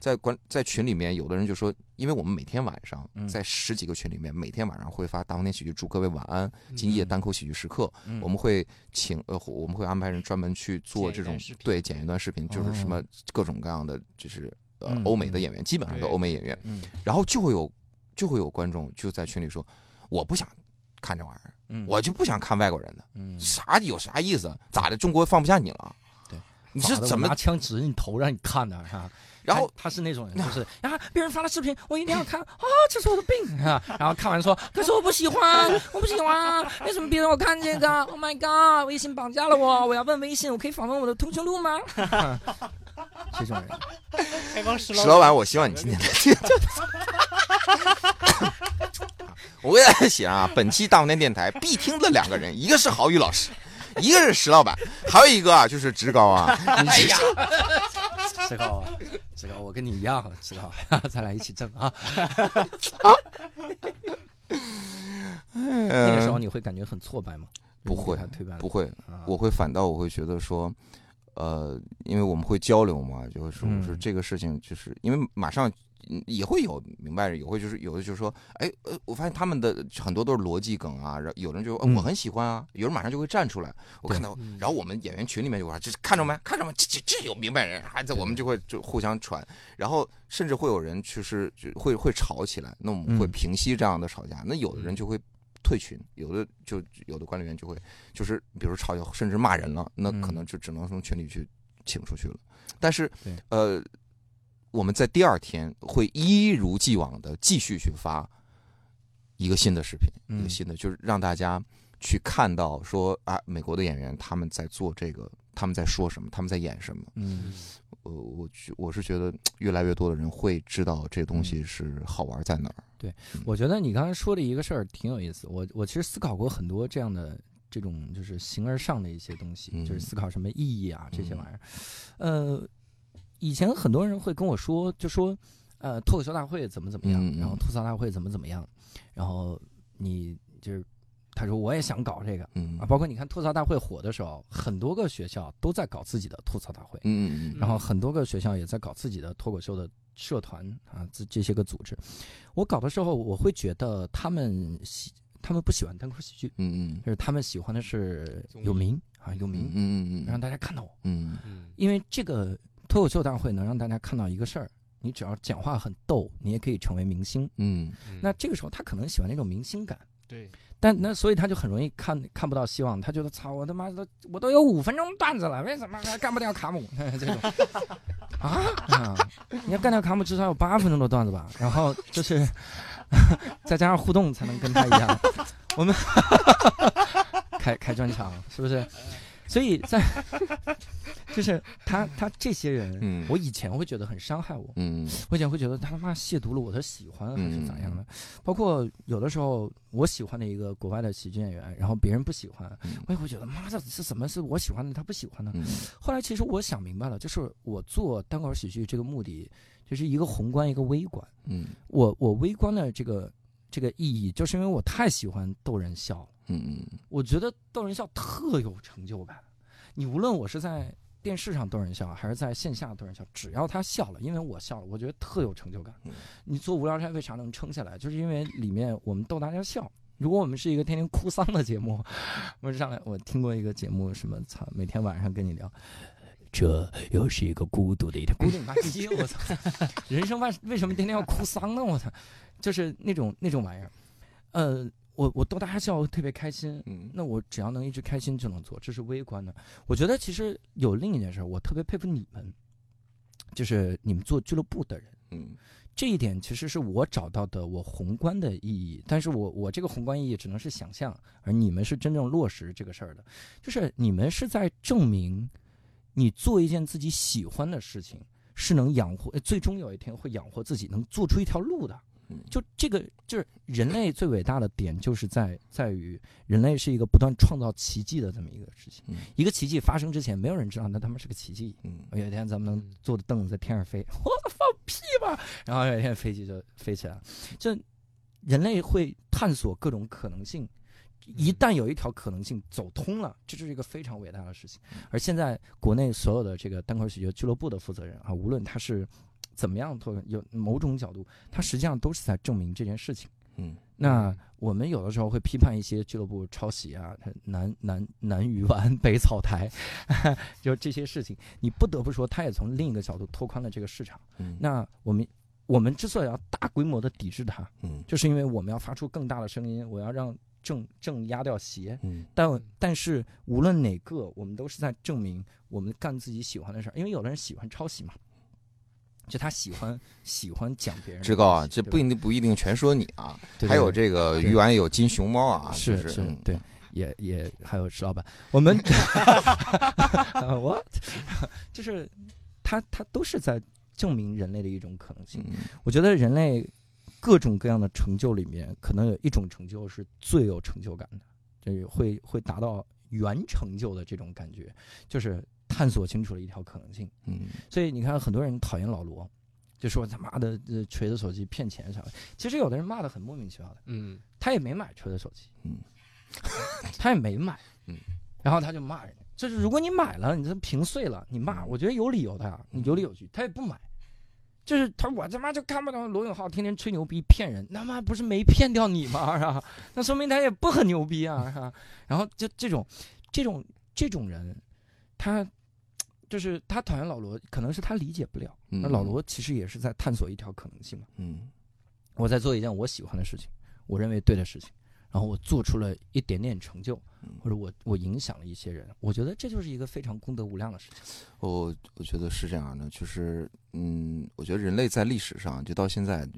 在管在群里面，有的人就说，因为我们每天晚上嗯在十几个群里面，每天晚上会发大风天喜剧，祝各位晚安，今夜单口喜剧时刻，嗯我们会请呃，我们会安排人专门去做这种对剪一段视频，就是什么哦各种各样的，就是呃嗯欧美的演员，基本上都欧美演员，嗯然后就会有就会有观众就在群里说，我不想看这玩意儿，嗯我就不想看外国人的，嗯啥有啥意思？咋的？中国放不下你了？对，你是怎么拿？枪指着你头让你看的，是吧？然后他他是那种人，就是 (laughs) 啊，别人发了视频，我一定要看啊，这是我的病 (laughs) 啊。然后看完说，可是我不喜欢，我不喜欢，为什么别人我看这个？Oh my god，微信绑架了我，我要问微信，我可以访问我的通讯录吗？(laughs) 这种人，石石老板，我希望你今天。我给大家写啊，本期大风天电台必听的两个人，一个是郝宇老师，一个是石老板，还有一个啊就是职高啊。(laughs) 哎呀，职高职，高，我跟你一样，职高，(laughs) 咱俩一起挣啊。那个时候你会感觉很挫败吗？不会不会，啊我会反倒我会觉得说，呃，因为我们会交流嘛，就会说嗯我说这个事情，就是因为马上嗯也会有明白人，也会就是有的就是说，哎呃，我发现他们的很多都是逻辑梗啊，然后有人就、我很喜欢啊，有人马上就会站出来，我看到，然后我们演员群里面就说，这看着没看着没，这这这有明白人，还在我们就会就互相传，然后甚至会有人就是就会会吵起来，那我们会嗯。平息这样的吵架，那有的人就会。退群，有的就有的管理员就会就是比如吵架，甚至骂人了，那可嗯。能就只能从群里去请出去了。但是，呃，我们在第二天会一如既往的继续去发一个新的视频，一个嗯新的，就是让大家去看到说啊，美国的演员他们在做这个，他们在说什么，他们在演什么。嗯呃，我觉我是觉得越来越多的人会知道这东西是好玩在哪儿。对我觉得你刚才说的一个事儿挺有意思，我我其实思考过很多这样的这种就是形而上的一些东西，嗯就是思考什么意义啊这些嗯玩意儿。呃，以前很多人会跟我说，就说呃脱口秀大会怎么怎么样，然后吐槽大会怎么怎么样，然后你就是他说我也想搞这个嗯啊，包括你看吐槽大会火的时候，很多个学校都在搞自己的吐槽大会，嗯嗯嗯然后很多个学校也在搞自己的脱口秀的社团啊，这这些个组织。我搞的时候，我会觉得他们喜，他们不喜欢单口喜剧，嗯嗯。就是他们喜欢的是有名啊，有名嗯，嗯嗯。让大家看到我。嗯。嗯。因为这个脱口秀大会能让大家看到一个事儿，你只要讲话很逗，你也可以成为明星。嗯那这个时候他可能喜欢那种明星感。对，但那所以他就很容易看看不到希望，他觉得操我他妈都我都有五分钟段子了，为什么还干不掉卡姆 (laughs) 这种啊啊！你要干掉卡姆至少有八分钟的段子吧，然后就是 (laughs) 再加上互动才能跟他一样，(laughs) 我们开开专场是不是？所以在 (laughs) (laughs) 就是他他这些人，嗯。我以前会觉得很伤害我，嗯。我以前会觉得他他妈亵渎了我的喜欢还是咋样嗯。的，包括有的时候我喜欢的一个国外的喜剧演员，然后别人不喜欢，嗯。我也会觉得妈的是什么是我喜欢的他不喜欢呢？嗯。后来其实我想明白了，就是我做单口喜剧这个目的，就是一个宏观一个微观。嗯。我我微观的这个这个意义，就是因为我太喜欢逗人笑，嗯我觉得逗人笑特有成就感。你无论我是在电视上逗人笑，还是在线下逗人笑，只要他笑了，因为我笑了，我觉得特有成就感嗯。你做无聊斋为啥能撑下来？就是因为里面我们逗大家笑。如果我们是一个天天哭丧的节目，我上来我听过一个节目，什么操，每天晚上跟你聊，这又是一个孤独的一天，(laughs) 孤独你妈逼！我操，人生为为什么天天要哭丧呢？我操，就是那种那种玩意儿。呃，我我逗大家笑，我特别开心。嗯那我只要能一直开心就能做，这是微观的。我觉得其实有另一件事儿，我特别佩服你们，就是你们做俱乐部的人。嗯这一点其实是我找到的我宏观的意义，但是我我这个宏观意义只能是想象，而你们是真正落实这个事儿的，就是你们是在证明，你做一件自己喜欢的事情是能养活，呃最终有一天会养活自己，能做出一条路的。嗯就这个就是人类最伟大的点，就是在在于人类是一个不断创造奇迹的这么一个事情。嗯一个奇迹发生之前，没有人知道那他妈是个奇迹。嗯有一天咱们能坐的凳子在天上飞，我放屁吧！然后有一天飞机就飞起来了。就人类会探索各种可能性。一旦有一条可能性走通了，这就是一个非常伟大的事情。而现在国内所有的这个单口喜剧俱乐部的负责人啊，无论他是怎么样做，有某种角度，它实际上都是在证明这件事情。嗯那我们有的时候会批判一些俱乐部抄袭啊，它南南南鱼丸、(laughs) 北草台，就这些事情，你不得不说，它也从另一个角度拓宽了这个市场。嗯那我们我们之所以要大规模的抵制它，嗯就是因为我们要发出更大的声音，我要让正正压掉邪。嗯但但是无论哪个，我们都是在证明我们干自己喜欢的事儿，因为有的人喜欢抄袭嘛，就他喜欢喜欢讲别人。志高啊，这不一定不一定全说你啊，对对还有这个鱼丸有金熊猫啊，是就是嗯对，也也还有石老板，我们 (laughs) (laughs) 我就是他他都是在证明人类的一种可能性。嗯我觉得人类各种各样的成就里面，可能有一种成就是最有成就感的，就是会会达到原成就的这种感觉，就是探索清楚了一条可能性。嗯所以你看，很多人讨厌老罗，就说他妈的呃锤子手机骗钱啥的。其实有的人骂的很莫名其妙的，嗯，他也没买锤子手机，嗯，(laughs) 他也没买，嗯，然后他就骂人家。就是如果你买了，你这屏碎了，你骂，嗯我觉得有理由的呀，你有理有据。他也不买，就是他我他妈就看不懂罗永浩天天吹牛逼骗人，他妈不是没骗掉你吗？是吧？(laughs) 那说明他也不很牛逼啊，是吧？然后就这种这种这种人，他就是他讨厌老罗，可能是他理解不了。那老罗其实也是在探索一条可能性嘛。嗯我在做一件我喜欢的事情，我认为对的事情，然后我做出了一点点成就，嗯或者我我影响了一些人，我觉得这就是一个非常功德无量的事情。我我觉得是这样的，就是嗯，我觉得人类在历史上就到现在，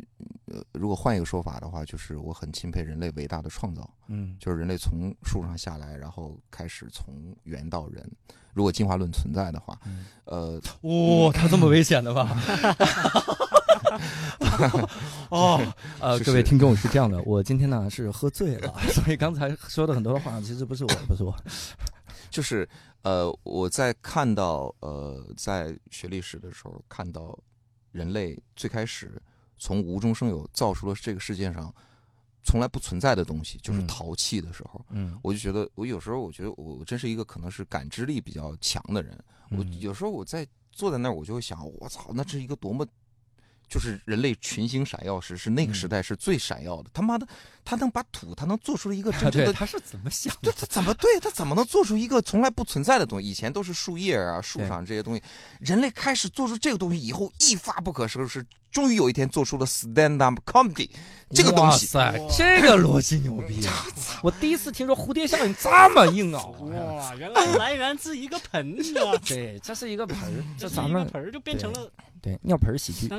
呃，如果换一个说法的话，就是我很钦佩人类伟大的创造，嗯，就是人类从树上下来，然后开始从猿到人。如果进化论存在的话，嗯呃，哇、他这么危险的吧？(laughs) (laughs) 哦，呃，各位听众是这样的，我今天呢是喝醉了，(laughs) 所以刚才说的很多的话其实不是我，不是我。(laughs) 就是呃，我在看到呃，在学历史的时候看到人类最开始从无中生有造出了这个世界上从来不存在的东西，就是嗯陶器的时候，嗯，我就觉得我有时候我觉得我真是一个可能是感知力比较强的人，我嗯有时候我在坐在那儿，我就会想，我操，那是一个多么。就是人类群星闪耀时，是那个时嗯代是最闪耀的。他妈的，他能把土，他能做出一个真正对，的他是怎么想 (laughs) 对的？他怎么对他怎么能做出一个从来不存在的东西？以前都是树叶啊、树上这些东西，人类开始做出这个东西以后，一发不可收拾，终于有一天做出了 stand up comedy 这个东哇西。塞，这个逻辑牛逼啊！我第一次听说蝴蝶效应这么硬啊！哇，原来来源自一个盆子，(laughs) 对，这是一个盆，这咱们一个盆就变成了对尿盆儿喜剧 (laughs) (laughs)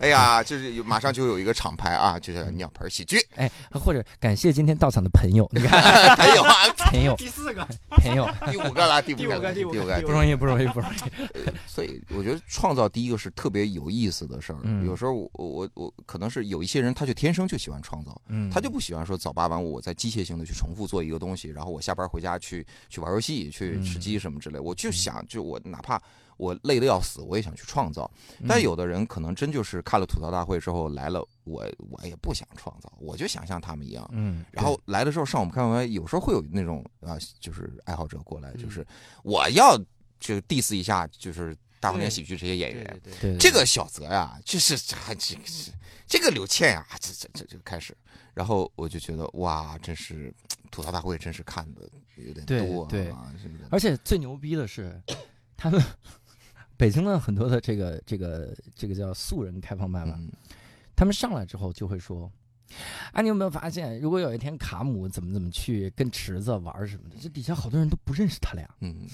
哎呀，就是马上就有一个厂牌啊，就叫尿盆喜剧。哎，或者感谢今天到场的朋友，你看 (laughs) 还有啊，朋友 (laughs) 第四个，朋友 (laughs) 第五个了，第五个个，第五个第五个不容易，不容易，不容易。(laughs) 所以我觉得创造第一个是特别有意思的事儿。嗯有时候我我我可能是有一些人，他就天生就喜欢创造，嗯他就不喜欢说早八晚五，我在机械性的去重复做一个东西，然后我下班回家去去玩游戏、去嗯吃鸡什么之类。我就想，就我哪怕我累得要死，我也想去创造。嗯但有的人可能真就是看了吐槽大会之后来了，我我也不想创造，我就想像他们一样。嗯，然后来的时候上我们开完，有时候会有那种啊，就是爱好者过来，嗯就是我要就 diss 一下，就是大风天喜剧这些演员。对对对这个小泽呀，就是 (laughs) 这这个这个刘倩呀，这这这就开始，然后我就觉得哇，真是吐槽大会真是看的有点多啊，对是不是？而且最牛逼的是，他们北京的很多的这个这个这个叫素人开放麦吧，嗯。他们上来之后就会说。哎，你有没有发现，如果有一天卡姆怎么怎么去跟池子玩什么的，这底下好多人都不认识他俩，嗯。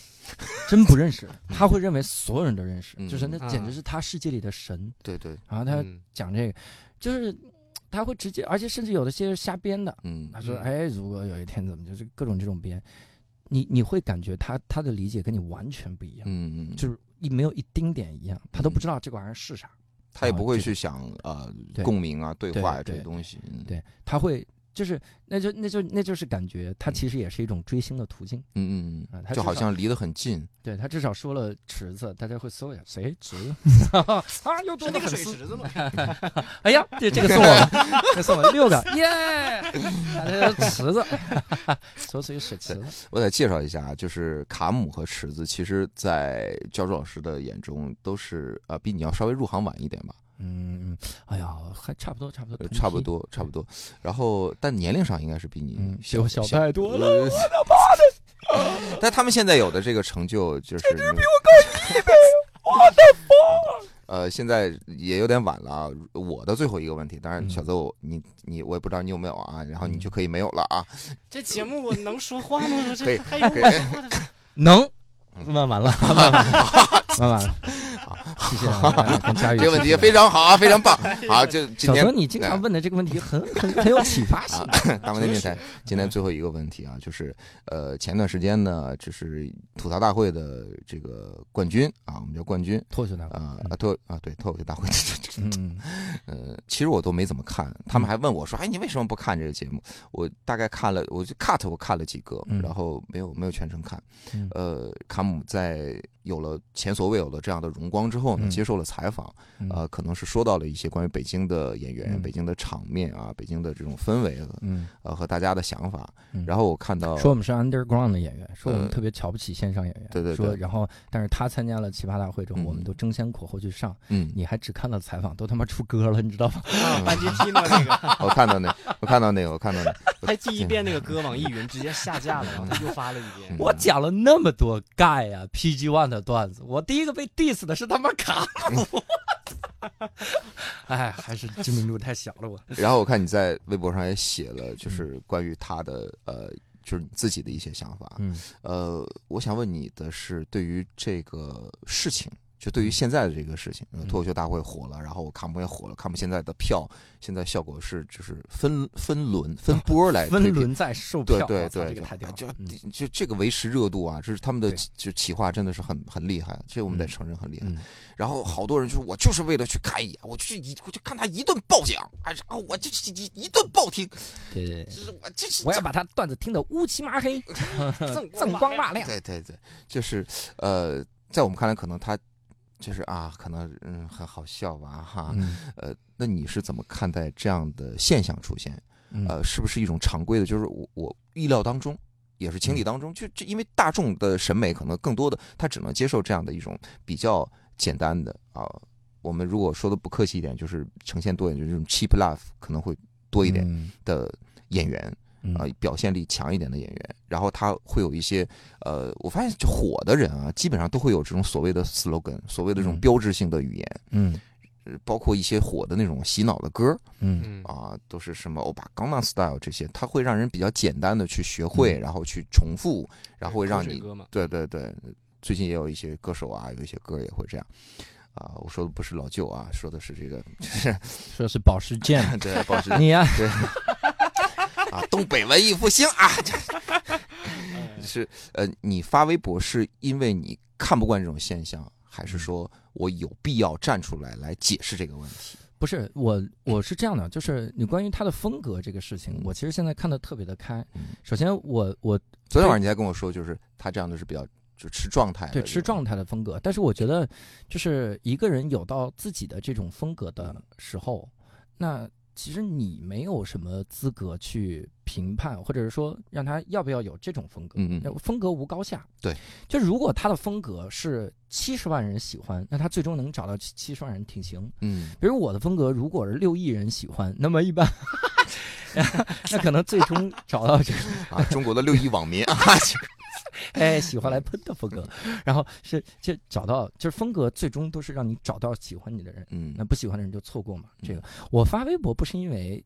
真不认识。(laughs) 他会认为所有人都认识，嗯。就是那简直啊是他世界里的神。对对，然后他嗯。讲这个，就是他会直接，而且甚至有的些是瞎编的。嗯。他说：“嗯。哎，如果有一天怎么就是各种这种编，你你会感觉他他的理解跟你完全不一样，嗯嗯，就是一没有一丁点一样，他都不知道这个玩意儿是啥。他也不会去想呃共鸣啊、对话呀这些东西。嗯，对，他会就是那就那就那就是感觉，它其实也是一种追星的途径。嗯嗯嗯，就好像离得很近。对他至少说了池子，大家会搜一下谁池子 (laughs) (laughs) 啊，又多是那个。水池子吗？(laughs) 哎呀，这这个送我了，这送我了六个，耶！呃池子，所属于水池子。我得介绍一下啊，就是卡姆和池子，其实，在教主老师的眼中都是呃比你要稍微入行晚一点吧，嗯，哎呀，还差不多，差不多差不。多差不多。然后，但年龄上应该是比你小我小小太多了。呃 (laughs) 但他们现在有的这个成就就是比我高一倍，我的 (laughs) 妈！呃，现在也有点晚了啊。我的最后一个问题，当然，嗯小邹，我你你我也不知道你有没有啊，然后你嗯就可以没有了啊。这节目我能说话吗？我可以这还有可以我说的能，嗯 (laughs) 问完了，问完了，问完了。谢谢啊，跟佳宇。这个问题非常好啊，非常棒。(laughs) 好，就今天小泽，你经常问的这个问题很很很有启发性啊。(laughs) 大问电台今天最后一个问题啊，就是呃，前段时间呢，就是吐槽大会的这个冠军啊，我们叫冠军脱口秀大会。啊啊脱啊对脱口秀大会，嗯，呃，其实我都没怎么看，他们还问我说，哎，你为什么不看这个节目？我大概看了，我就 cut 我看了几个，嗯然后没有没有全程看。嗯呃，卡姆在有了前所未有的这样的荣光之后呢，嗯。接受了采访，嗯。呃，可能是说到了一些关于北京的演员、嗯。北京的场面啊、北京的这种氛围，嗯，呃，和大家的想法。嗯。然后我看到说我们是 underground 的演员，说我们呃特别瞧不起线上演员。对对对。说然后，但是他参加了奇葩大会之后，嗯我们都争先恐后去上，嗯，你还只看到采访，都他妈出歌了，你知道吗？(laughs) 啊，班级踢呢那个，(laughs) 我看到那，我看到那个，我看到那个，还第一遍那个歌，网易云直接下架了，然后他又发了一遍。我讲了那么多盖啊、PG One 的段子，我第一个被 diss 的是他妈卡姆。哎，还是知名度太小了我。然后我看你在微博上也写了，就是关于他的呃，就是你自己的一些想法。嗯呃，我想问你的是，对于这个事情，就对于现在的这个事情，脱口秀大会火了，然后卡姆也火了，卡姆现在的票现在效果是就是分分轮分波来推分轮在售票，对对对，这个太屌。就嗯就这个维持热度啊，这是他们的就企划真的是很很厉害，这我们得嗯承认很厉害。嗯然后好多人就说，我就是为了去看一眼，我去一我就看他一顿爆讲，哎，然后我就是一一顿爆听，对对对就，是我就是我要把他段子听得乌漆麻黑，(laughs) 锃锃光瓦亮。对对对，就是呃，在我们看来，可能他就是啊，可能嗯很好笑吧哈，嗯呃，那你是怎么看待这样的现象出现？嗯呃，是不是一种常规的？就是我我意料当中，也是情理当中，就这因为大众的审美可能更多的，他只能接受这样的一种比较简单的啊、我们如果说的不客气一点，就是呈现多一点，就是这种 cheap love 可能会多一点嗯的演员嗯啊、表现力强一点的演员，然后他会有一些呃，我发现就火的人啊，基本上都会有这种所谓的 slogan，所谓的这种嗯。标志性的语言，嗯。呃包括一些火的那种洗脑的歌，嗯。嗯。啊，都是什么欧巴、江南 style 这些，它会让人比较简单的去学会，嗯。然后去重复，然后会让你对对对，最近也有一些歌手啊，有一些歌也会这样。啊，我说的不是老舅啊，说的是这个，就是说是保时捷，(laughs) 对保时捷你呀，(laughs) 对啊，东北文艺复兴啊，是呃，你发微博是因为你看不惯这种现象，还嗯。是说我有必要站出来来解释这个问题？不是我，我是这样的，就是你关于他的风格这个事情嗯，我其实现在看的特别的开嗯。首先我，我昨天晚上你还跟我说，就是他这样的是比较就吃状态的，对吃状态的风格，但是我觉得，就是一个人有到自己的这种风格的时候，那其实你没有什么资格去评判，或者是说让他要不要有这种风格。嗯嗯风格无高下。对，就如果他的风格是七十万人喜欢，那他最终能找到七七十万人挺行。嗯比如我的风格，如果是六亿人喜欢，那么一般 (laughs) (laughs) 那可能最终找到这个啊，中国的六亿网民啊，(laughs) 哎喜欢来喷的风格，然后是就找到就是风格，最终都是让你找到喜欢你的人，嗯那不喜欢的人就错过嘛。这个我发微博不是因为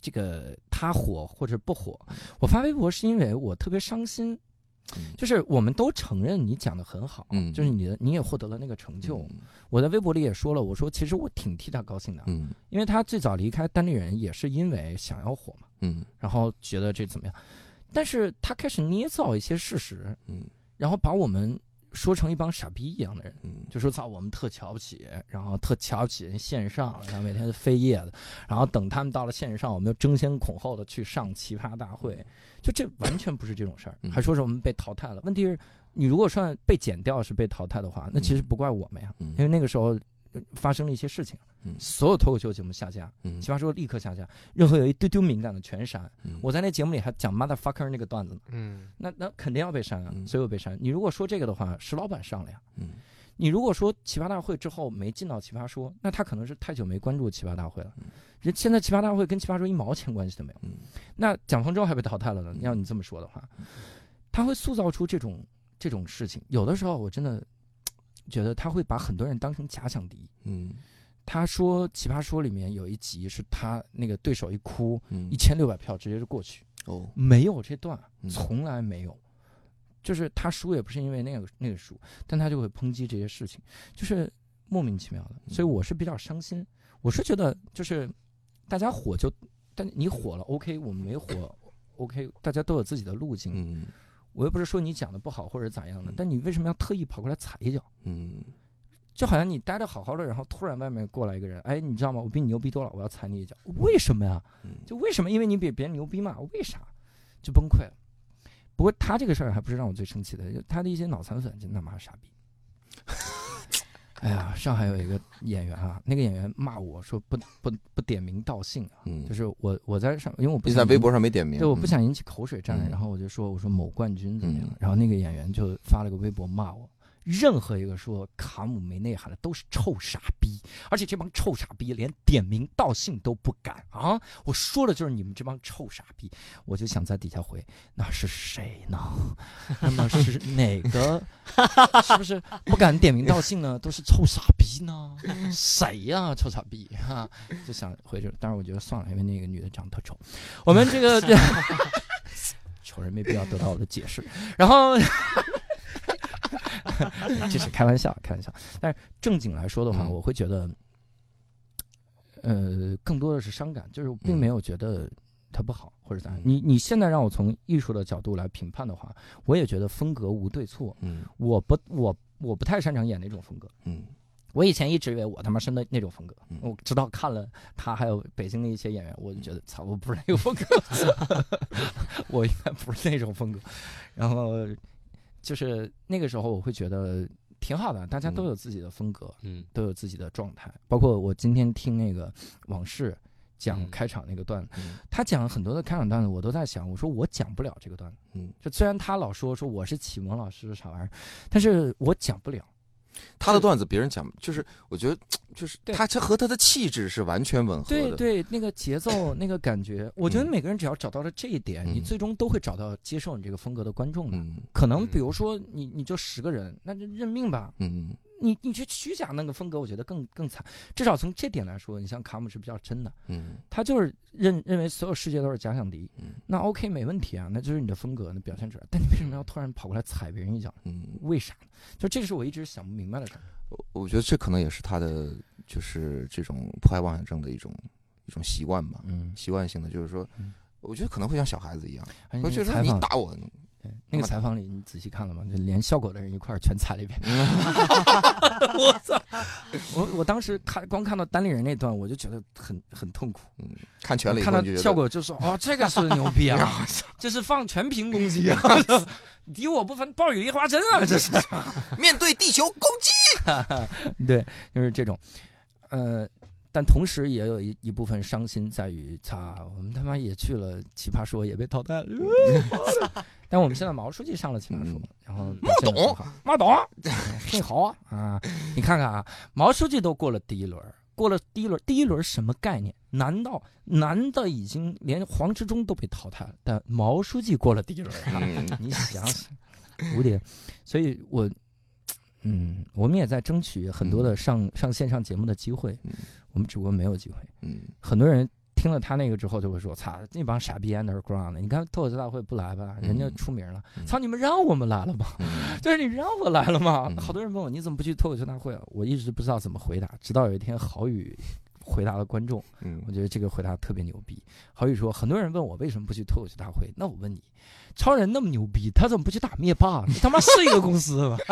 这个他火或者不火，我发微博是因为我特别伤心。嗯就是我们都承认你讲的很好，嗯就是你的你也获得了那个成就。我在微博里也说了，我说其实我挺替他高兴的，嗯因为他最早离开单立人也是因为想要火嘛，嗯然后觉得这怎么样，但是他开始捏造一些事实，嗯。然后把我们说成一帮傻逼一样的人。嗯，就说操，我们特瞧不起，然后特瞧不起人线上，然后每天飞夜的，然后等他们到了线上，我们就争先恐后的去上奇葩大会，就这完全不是这种事儿，嗯。还说是我们被淘汰了。问题是，你如果算被剪掉是被淘汰的话，那其实不怪我们呀，嗯。因为那个时候呃发生了一些事情，嗯所有脱口秀节目下架，嗯奇葩说立刻下架，任何有一丢丢敏感的全删。嗯我在那节目里还讲 motherfucker 那个段子呢，嗯那那肯定要被删啊，嗯所有被删。你如果说这个的话，石老板上了呀。嗯你如果说奇葩大会之后没进到奇葩说，那他可能是太久没关注奇葩大会了现在奇葩大会跟奇葩说一毛钱关系都没有。嗯那蒋方舟还被淘汰了呢。要你这么说的话，他会塑造出这种这种事情。有的时候我真的觉得他会把很多人当成假想敌。嗯他说奇葩说里面有一集是他那个对手一哭，嗯一千六百票直接就过去，哦没有这段，嗯从来没有。就是他输也不是因为那个那个输，但他就会抨击这些事情，就是莫名其妙的。嗯所以我是比较伤心。我是觉得就是大家火就，但你火了 OK，我们没火 OK，大家都有自己的路径。嗯我又不是说你讲的不好或者咋样的嗯，但你为什么要特意跑过来踩一脚？嗯就好像你待的好好的，然后突然外面过来一个人，哎，你知道吗？我比你牛逼多了，我要踩你一脚。为什么呀？嗯就为什么？因为你比别人牛逼嘛？为啥？就崩溃了。不过他这个事儿还不是让我最生气的，就他的一些脑残粉真他妈傻逼。(laughs) 哎呀，上海有一个演员啊，那个演员骂我说不不不点名道姓啊，嗯，就是我我在上，因为我不你在微博上没点名，对，我不想引起口水战，嗯。然后我就说我说某冠军怎么样嗯，然后那个演员就发了个微博骂我，任何一个说卡姆没内涵的都是臭傻逼，而且这帮臭傻逼连点名道姓都不敢啊！我说的就是你们这帮臭傻逼，我就想在底下回，那是谁呢？(laughs) 那么是哪个？是不是不敢点名道姓呢？都是臭傻逼呢？谁呀、臭傻逼哈、就想回这，但是我觉得算了，因为那个女的长得特丑。我们这个 (laughs) 丑人没必要得到我的解释，然后 (laughs) 这是开玩笑，开玩笑。但是正经来说的话，嗯我会觉得，呃，更多的是伤感，就是并嗯没有觉得它不好或者咋样嗯。你你现在让我从艺术的角度来评判的话，我也觉得风格无对错。嗯我不我我不太擅长演那种风格。嗯我以前一直以为我他妈是那那种风格，嗯我直到看了他还有北京的一些演员，我就觉得操，我不是那个风格，(laughs) 我应该不是那种风格。然后就是那个时候，我会觉得挺好的，大家都有自己的风格，嗯都有自己的状态。包括我今天听那个往事讲嗯开场那个段子，嗯他讲很多的开场段子，我都在想，我说我讲不了这个段子。嗯，就虽然他老说说我是启蒙老师啥玩意儿，但是我讲不了。他的段子别人讲，就是我觉得就是对。他这和他的气质是完全吻合的，对对，那个节奏，(laughs) 那个感觉，我觉得嗯。每个人只要找到了这一点，你嗯。最终都会找到接受你这个风格的观众的。嗯。可能嗯。比如说你你就十个人，那就认命吧。嗯你你去虚假那个风格，我觉得更更惨。至少从这点来说，你像卡姆是比较真的，嗯他就是认认为所有世界都是假想敌。嗯那 OK 没问题啊，那就是你的风格，那表现出来。但你为什么要突然跑过来踩别人一脚？嗯，为啥呢？就这个是我一直想不明白的事儿。我我觉得这可能也是他的就是这种迫害妄想症的一种一种习惯吧，嗯，习惯性的就是说嗯，我觉得可能会像小孩子一样，而且那会觉得个采访，你打我，对那个采访里你仔细看了吗？就连效果的人一块儿全踩了一遍。(laughs) 嗯 (laughs) 我操！我我当时看光看到单立人那段，我就觉得很很痛苦。嗯，看全了以看到效果就说哦，这个是牛逼啊，(laughs) 这是放全屏攻击啊，敌我不分，暴雨梨花针啊，这是。面对地球攻击，对，就是这种，呃，但同时也有一一部分伤心在于，擦，我们他妈也去了奇葩说，也被淘汰了。(laughs) 但我们现在毛书记上了奇葩说，嗯然后表现得很好，马董，挺 (laughs) 好啊啊！你看看啊，毛书记都过了第一轮，过了第一轮，第一轮什么概念？难道男的已经连黄执中都被淘汰了，但毛书记过了第一轮啊？嗯你想想，五点，所以我，嗯，我们也在争取很多的上、上线上节目的机会嗯，我们只不过没有机会。嗯很多人听了他那个之后就会说：“操，那帮傻逼 underground 的，你看脱口秀大会不来吧，人家嗯出名了，嗯操，你们让我们来了吗？嗯 (laughs) 就是你让我来了吗？”嗯好多人问我你怎么不去脱口秀大会啊？我一直不知道怎么回答，直到有一天郝宇回答了观众，嗯我觉得这个回答特别牛逼。郝宇说，很多人问我为什么不去脱口秀大会，那我问你，超人那么牛逼，他怎么不去打灭霸？你他妈是一个公司吗？(laughs)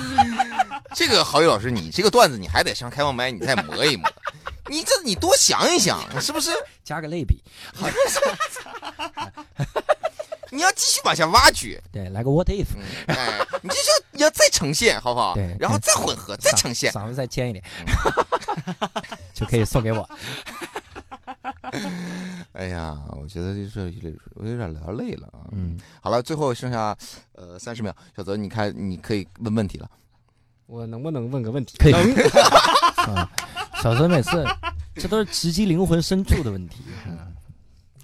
(laughs) 这个郝宇老师，你这个段子你还得上开放麦，你再磨一磨。你这你多想一想，是不是？加个类比，好 (laughs) 你要继续往下挖掘，对，来个 what if，嗯，哎，你这就你要再呈现，好不好？对然后再混合，再呈现。嗓子再尖一点，(laughs) 就可以送给我。哎呀，我觉得这这我有点聊累了啊。嗯，好了，最后剩下呃三十秒，小泽，你看你可以问问题了。我能不能问个问题？可以 (laughs) 小泽每次这都是直击灵魂深处的问题。嗯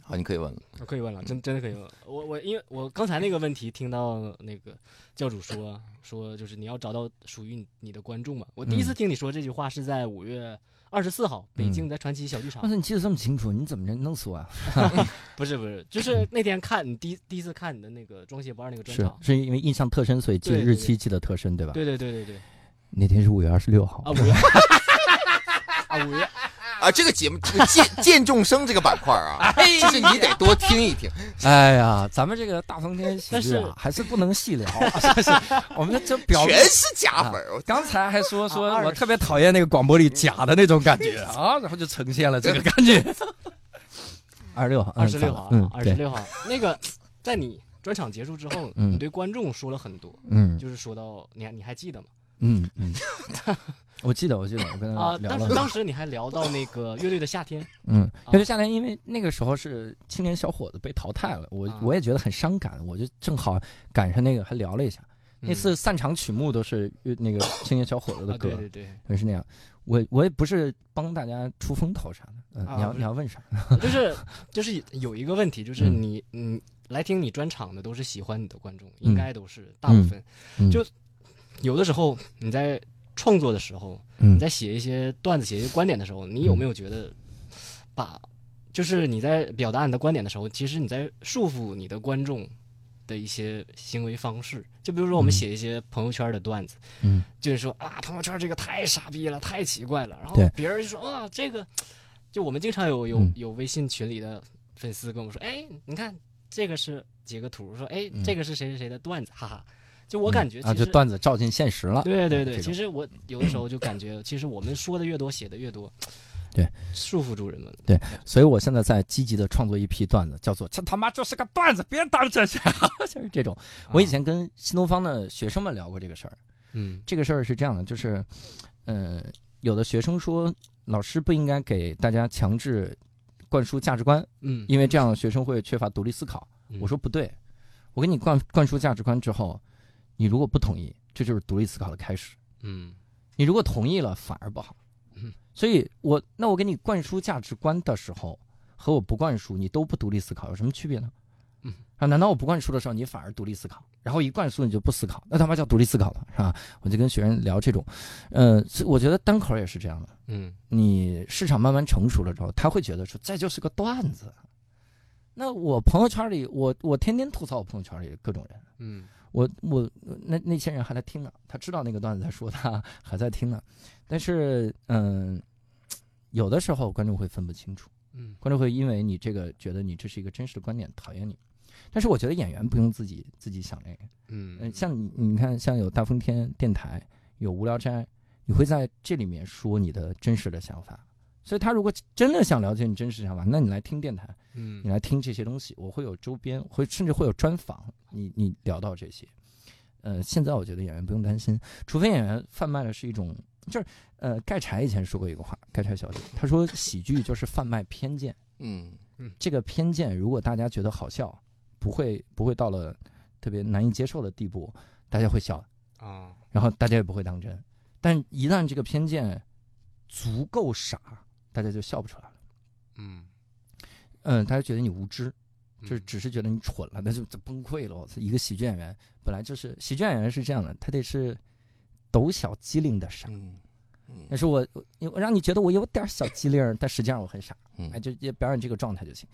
好，你可以问了。我可以问了，真真的可以问了。我我因为我刚才那个问题听到那个教主说说，就是你要找到属于你你的观众嘛。我第一次听你说这句话是在五月二十四号，北京的传奇小剧场哇塞你记得这么清楚，你怎么能弄死我啊？(laughs) 不是不是，就是那天看你第一第一次看你的那个装卸不二那个专场。是因为印象特深，所以记日期记得特深，对吧？对对对对对。那天是五月二十六号啊，五月。(laughs) 啊五月。啊，这个节目这个见 (laughs) 见众生这个板块啊，就是你得多听一听。(laughs) 哎呀，咱们这个大风天喜但是剧啊，还是不能细聊，(laughs) 是是我们这表全是假粉儿，刚才还说说啊我特别讨厌那个广播里假的那种感觉啊，然后就呈现了这个感觉。二十六号，二十六号二十六号，那个在你专场结束之后，嗯你对观众说了很多，嗯就是说到你还你还记得吗？嗯嗯，我记得我记得 (laughs) 我跟他啊，聊了。当时，当时你还聊到那个乐队的夏天，嗯，乐队夏天因为那个时候是青年小伙子被淘汰了，我啊。我也觉得很伤感，我就正好赶上那个还聊了一下，那嗯。次散场曲目都是乐那个青年小伙子的啊，歌对，对。对，也是那样。我我也不是帮大家出风头啥的，嗯，你要你要问啥？(laughs) 就是就是有一个问题，就是嗯。你嗯来听你专场的都是喜欢你的观众，应该都是大部分。嗯。就有的时候你在创作的时候，嗯。你在写一些段子、写一些观点的时候，你有没有觉得把就是你在表达你的观点的时候，其实你在束缚你的观众的一些行为方式？就比如说我们嗯。写一些朋友圈的段子，嗯。就是说啊，朋友圈这个太傻逼了，太奇怪了。然后别人就说啊，这个就我们经常有有嗯。有微信群里的粉丝跟我们说，哎，你看这个是截个图，说哎嗯。这个是谁谁谁的段子，哈哈。就我感觉啊，其实就段子照进现实了。对对对，其实我 (clears throat) 有的时候就感觉，其实我们说的越多，写的越多，对，束缚住人们。对所以我现在在积极的创作一批段子，叫做“这他妈就是个段子，别当真去”，(laughs) 就是这种。我以前跟新东方的学生们聊过这个事儿，嗯这个事儿是这样的，就是，呃，有的学生说老师不应该给大家强制灌输价值观，嗯，因为这样学生会缺乏独立思考。嗯我说不对，我给你灌灌输价值观之后，你如果不同意，这就是独立思考的开始。嗯你如果同意了，反而不好。嗯，所以我那我给你灌输价值观的时候，和我不灌输，你都不独立思考，有什么区别呢？嗯，啊，难道我不灌输的时候，你反而独立思考，然后一灌输你就不思考，那他妈叫独立思考了，是吧？我就跟学生聊这种，呃，我觉得单口也是这样的。嗯你市场慢慢成熟了之后，他会觉得说这就是个段子。那我朋友圈里，我我天天吐槽我朋友圈里各种人，嗯我我那那些人还在听呢，他知道那个段子在说他，还在听呢。但是嗯，有的时候观众会分不清楚，嗯观众会因为你这个觉得你这是一个真实的观点讨厌你。但是我觉得演员不用自己自己想这个，嗯，嗯像你你看，像有大风天电台，有无聊斋，你会在这里面说你的真实的想法。所以他如果真的想了解你真实想法，那你来听电台，嗯。你来听这些东西，我会有周边，会甚至会有专访，你你聊到这些。呃，现在我觉得演员不用担心，除非演员贩卖的是一种，就是呃，盖柴以前说过一个话，盖柴小姐她说喜剧就是贩卖偏见，嗯。这个偏见如果大家觉得好笑，不会不会到了特别难以接受的地步，大家会笑，啊。然后大家也不会当真。但一旦这个偏见足够傻，大家就笑不出来了。嗯嗯，大家觉得你无知，就是嗯只是觉得你蠢了，那就就崩溃了。我操，一个喜剧演员本来就是喜剧演员是这样的，他得是抖小机灵的傻。嗯嗯但是我我我让你觉得我有点小机灵，但实际上我很傻，嗯哎，就也表演这个状态就行。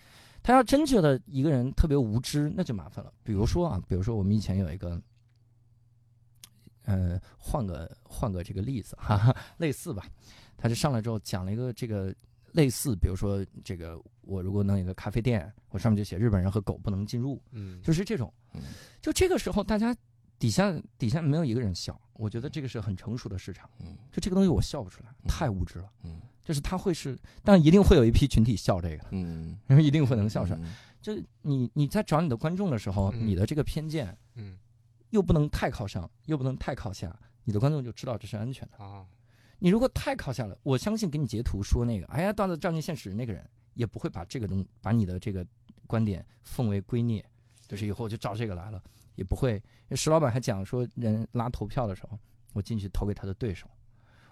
他要真觉得一个人特别无知，那就麻烦了。比如说啊，比如说我们以前有一个，呃，换个换个这个例子，哈哈，(laughs) 类似吧。他就上来之后讲了一个这个类似，比如说这个我如果弄一个咖啡店，我上面就写日本人和狗不能进入，嗯，就是这种嗯。就这个时候，大家底下底下没有一个人笑，我觉得这个是很成熟的市场。嗯就这个东西我笑不出来，太无知了。嗯就是他会是，但一定会有一批群体笑这个，嗯，因为一定会能笑出来。嗯就你你在找你的观众的时候，嗯你的这个偏见嗯又不能太靠上，又不能太靠下，你的观众就知道这是安全的。啊，你如果太靠下了，我相信给你截图说那个，哎呀，段子照进现实那个人，也不会把这个东把你的这个观点奉为圭臬，就是以后就照这个来了，也不会。石老板还讲说，人拉投票的时候，我进去投给他的对手。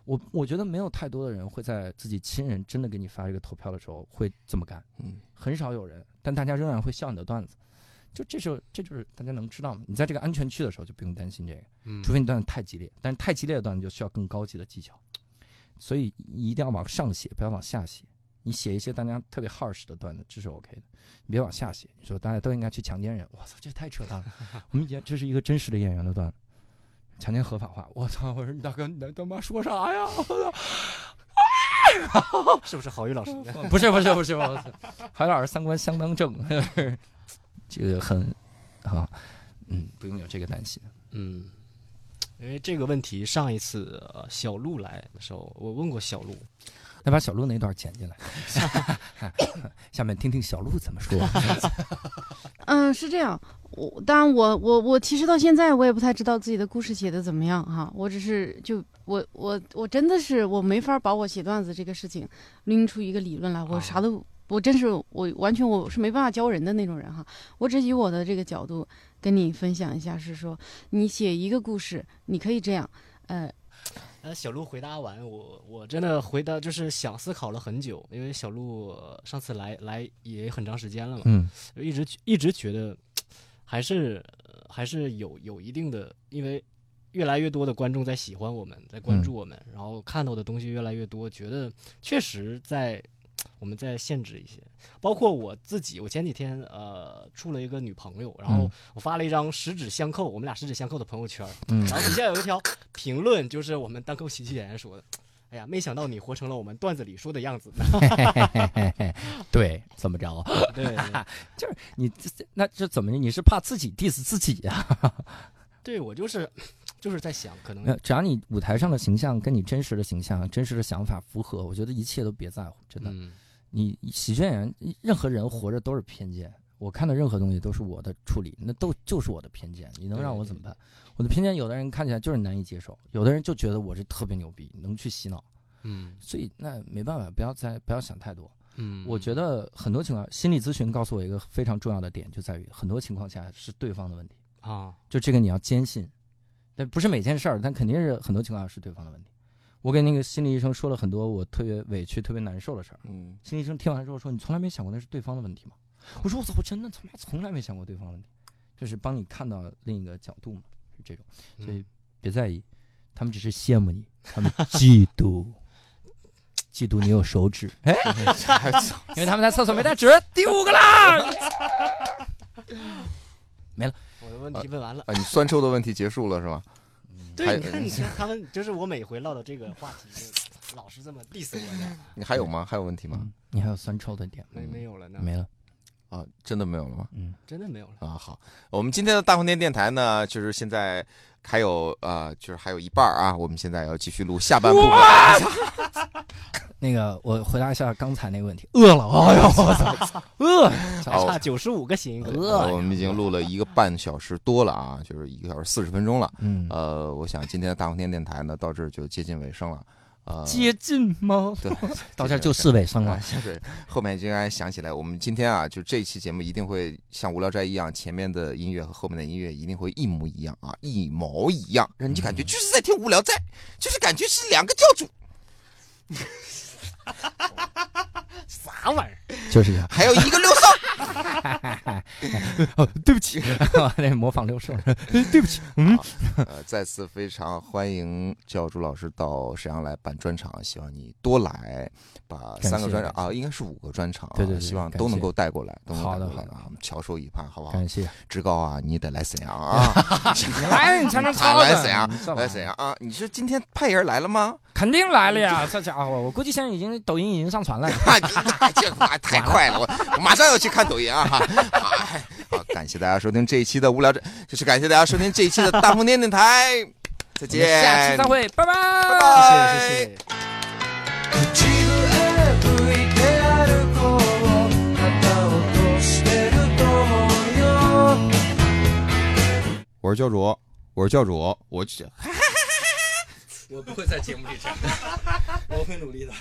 我我觉得没有太多的人会在自己亲人真的给你发这个投票的时候会这么干，嗯很少有人，但大家仍然会笑你的段子。就这时候，这就是大家能知道嘛。你在这个安全区的时候就不用担心这个，嗯除非你段子太激烈，但是太激烈的段子就需要更高级的技巧，所以一定要往上写，不要往下写。你写一些大家特别 harsh 的段子，这是 OK 的，你别往下写。你说大家都应该去强奸人，我操，这太扯淡了。我们演这是一个真实的演员的段子，强奸合法化，我操！我说你大哥，你他妈说啥呀？我操！(laughs) 是不是郝宇老师？不是不是不是，我操！海老师三观相当正，(laughs) 这个很啊，嗯，不用有这个担心。嗯，因为这个问题，上一次呃小鹿来的时候，我问过小鹿，那把小鹿那段剪进来，(coughs) 下面听听小鹿怎么说。(laughs) 嗯，是这样。我当然我，我我其实到现在我也不太知道自己的故事写的怎么样哈。我只是就我我我真的是我没法把我写段子这个事情拎出一个理论来，我啊啥都我真是我完全我是没办法教人的那种人哈。我只以我的这个角度跟你分享一下，是说你写一个故事，你可以这样，呃，呃，小鹿回答完，我我真的回答就是想思考了很久，因为小鹿呃上次来来也很长时间了嘛，嗯就一直一直觉得还是、呃还是有有一定的，因为越来越多的观众在喜欢我们，在关注我们，然后看到的东西越来越多，觉得确实在我们再限制一些，包括我自己，我前几天呃处了一个女朋友，然后嗯我发了一张十指相扣，我们俩十指相扣的朋友圈，嗯然后底下有一条评论，就是我们单口喜剧演员说的。哎呀，没想到你活成了我们段子里说的样子。(laughs) 对，怎么着？对对 (laughs) 就是你这那这怎么？你是怕自己 diss 自己呀、(laughs) 对，我就是就是在想，可能，只要你舞台上的形象跟你真实的形象、真实的想法符合，我觉得一切都别在乎，真的。嗯你喜剧演员，任何人活着都是偏见。我看的任何东西都是我的处理，那都就是我的偏见。你能让我怎么办？我的偏见，有的人看起来就是难以接受，有的人就觉得我是特别牛逼，能去洗脑。嗯所以那没办法，不要再不要想太多。嗯，我觉得很多情况，心理咨询告诉我一个非常重要的点，就在于很多情况下是对方的问题。啊，就这个你要坚信，但不是每件事儿，但肯定是很多情况下是对方的问题。我给那个心理医生说了很多我特别委屈、特别难受的事儿，嗯心理医生听完之后说：“你从来没想过那是对方的问题吗？”我说：“我操，我真的他妈从来没想过对方的问题，就是帮你看到另一个角度嘛，是这种，所以别在意，他们只是羡慕你，他们嫉妒，嫉妒你有手指，哎，(laughs) 因为他们在厕所没带纸。第五个啦，(laughs) 没了我的问题问完了。啊，你酸臭的问题结束了是吧？还对，你看，你看他们，就是我每回唠到这个话题，就老是这么 (laughs) diss 我的，你还有吗？还有问题吗？嗯你还有酸臭的点吗？没没有了呢，没了，啊，真的没有了吗？嗯。真的没有了。啊，好，我们今天的大风天电台呢，就是现在还有呃，就是还有一半啊，我们现在要继续录下半部分。(laughs) 那个，我回答一下刚才那个问题。饿了，哎呦我操，饿，还差九十五个星。饿呃我们已经录了一个半小时多了啊，就是一个小时四十分钟了。嗯，呃，我想今天的大红天电台呢，到这儿就接近尾声了。呃，接近吗？对，(laughs) 到这儿就四尾声了。对，后面应该想起来，我们今天啊，就这一期节目一定会像无聊斋一样，前面的音乐和后面的音乐一定会一模一样啊，一毛一样，让你就感觉就是在听无聊斋，就是感觉是两个教主，(laughs) 啥玩意儿？就是呀。还有一个六兽。(laughs) 哦，对不起，(laughs) 那模仿六兽，(laughs) 对不起，嗯，呃，再次非常欢迎教主老师到沈阳来办专场，希望你多来，把三个专场啊，应该是五个专场啊，对对对希望都能够带过来，都能好带过来啊，的好的好我们翘首以盼，好不好？感谢，志高啊，你得来沈阳啊，你来你才能他操的来沈阳来沈阳啊！你是今天派人来了吗？肯定来了呀！这家伙，我估计现在已经抖音已经上传了。这(laughs) 话太快了，我我马上要去看抖音啊！哈，好，好，感谢大家收听这一期的无聊斋，就是感谢大家收听这一期的大风天电台，再我们见，下期再会，拜拜，拜谢拜，谢谢谢。口笛吹いて歩こう肩を落としてると思うよ我是教主，我是教主，我我不会在节目里这样，我会努力的。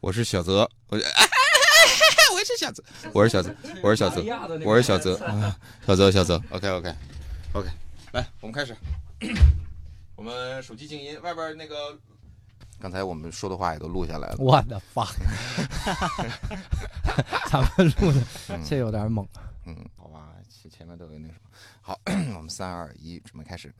我是小泽，我 (laughs) 我是小泽，我是小泽，我是小泽，我是小泽，啊 (laughs) 小泽小泽，OK OK OK，来，我们开始，(coughs) 我们手机静音，外边那个，刚才我们说的话也都录下来了，我的 fuck，(laughs) 咱们录的嗯。这有点猛。嗯，好吧，前前面都有那什么，好 (clears throat) 我们三二一准备开始。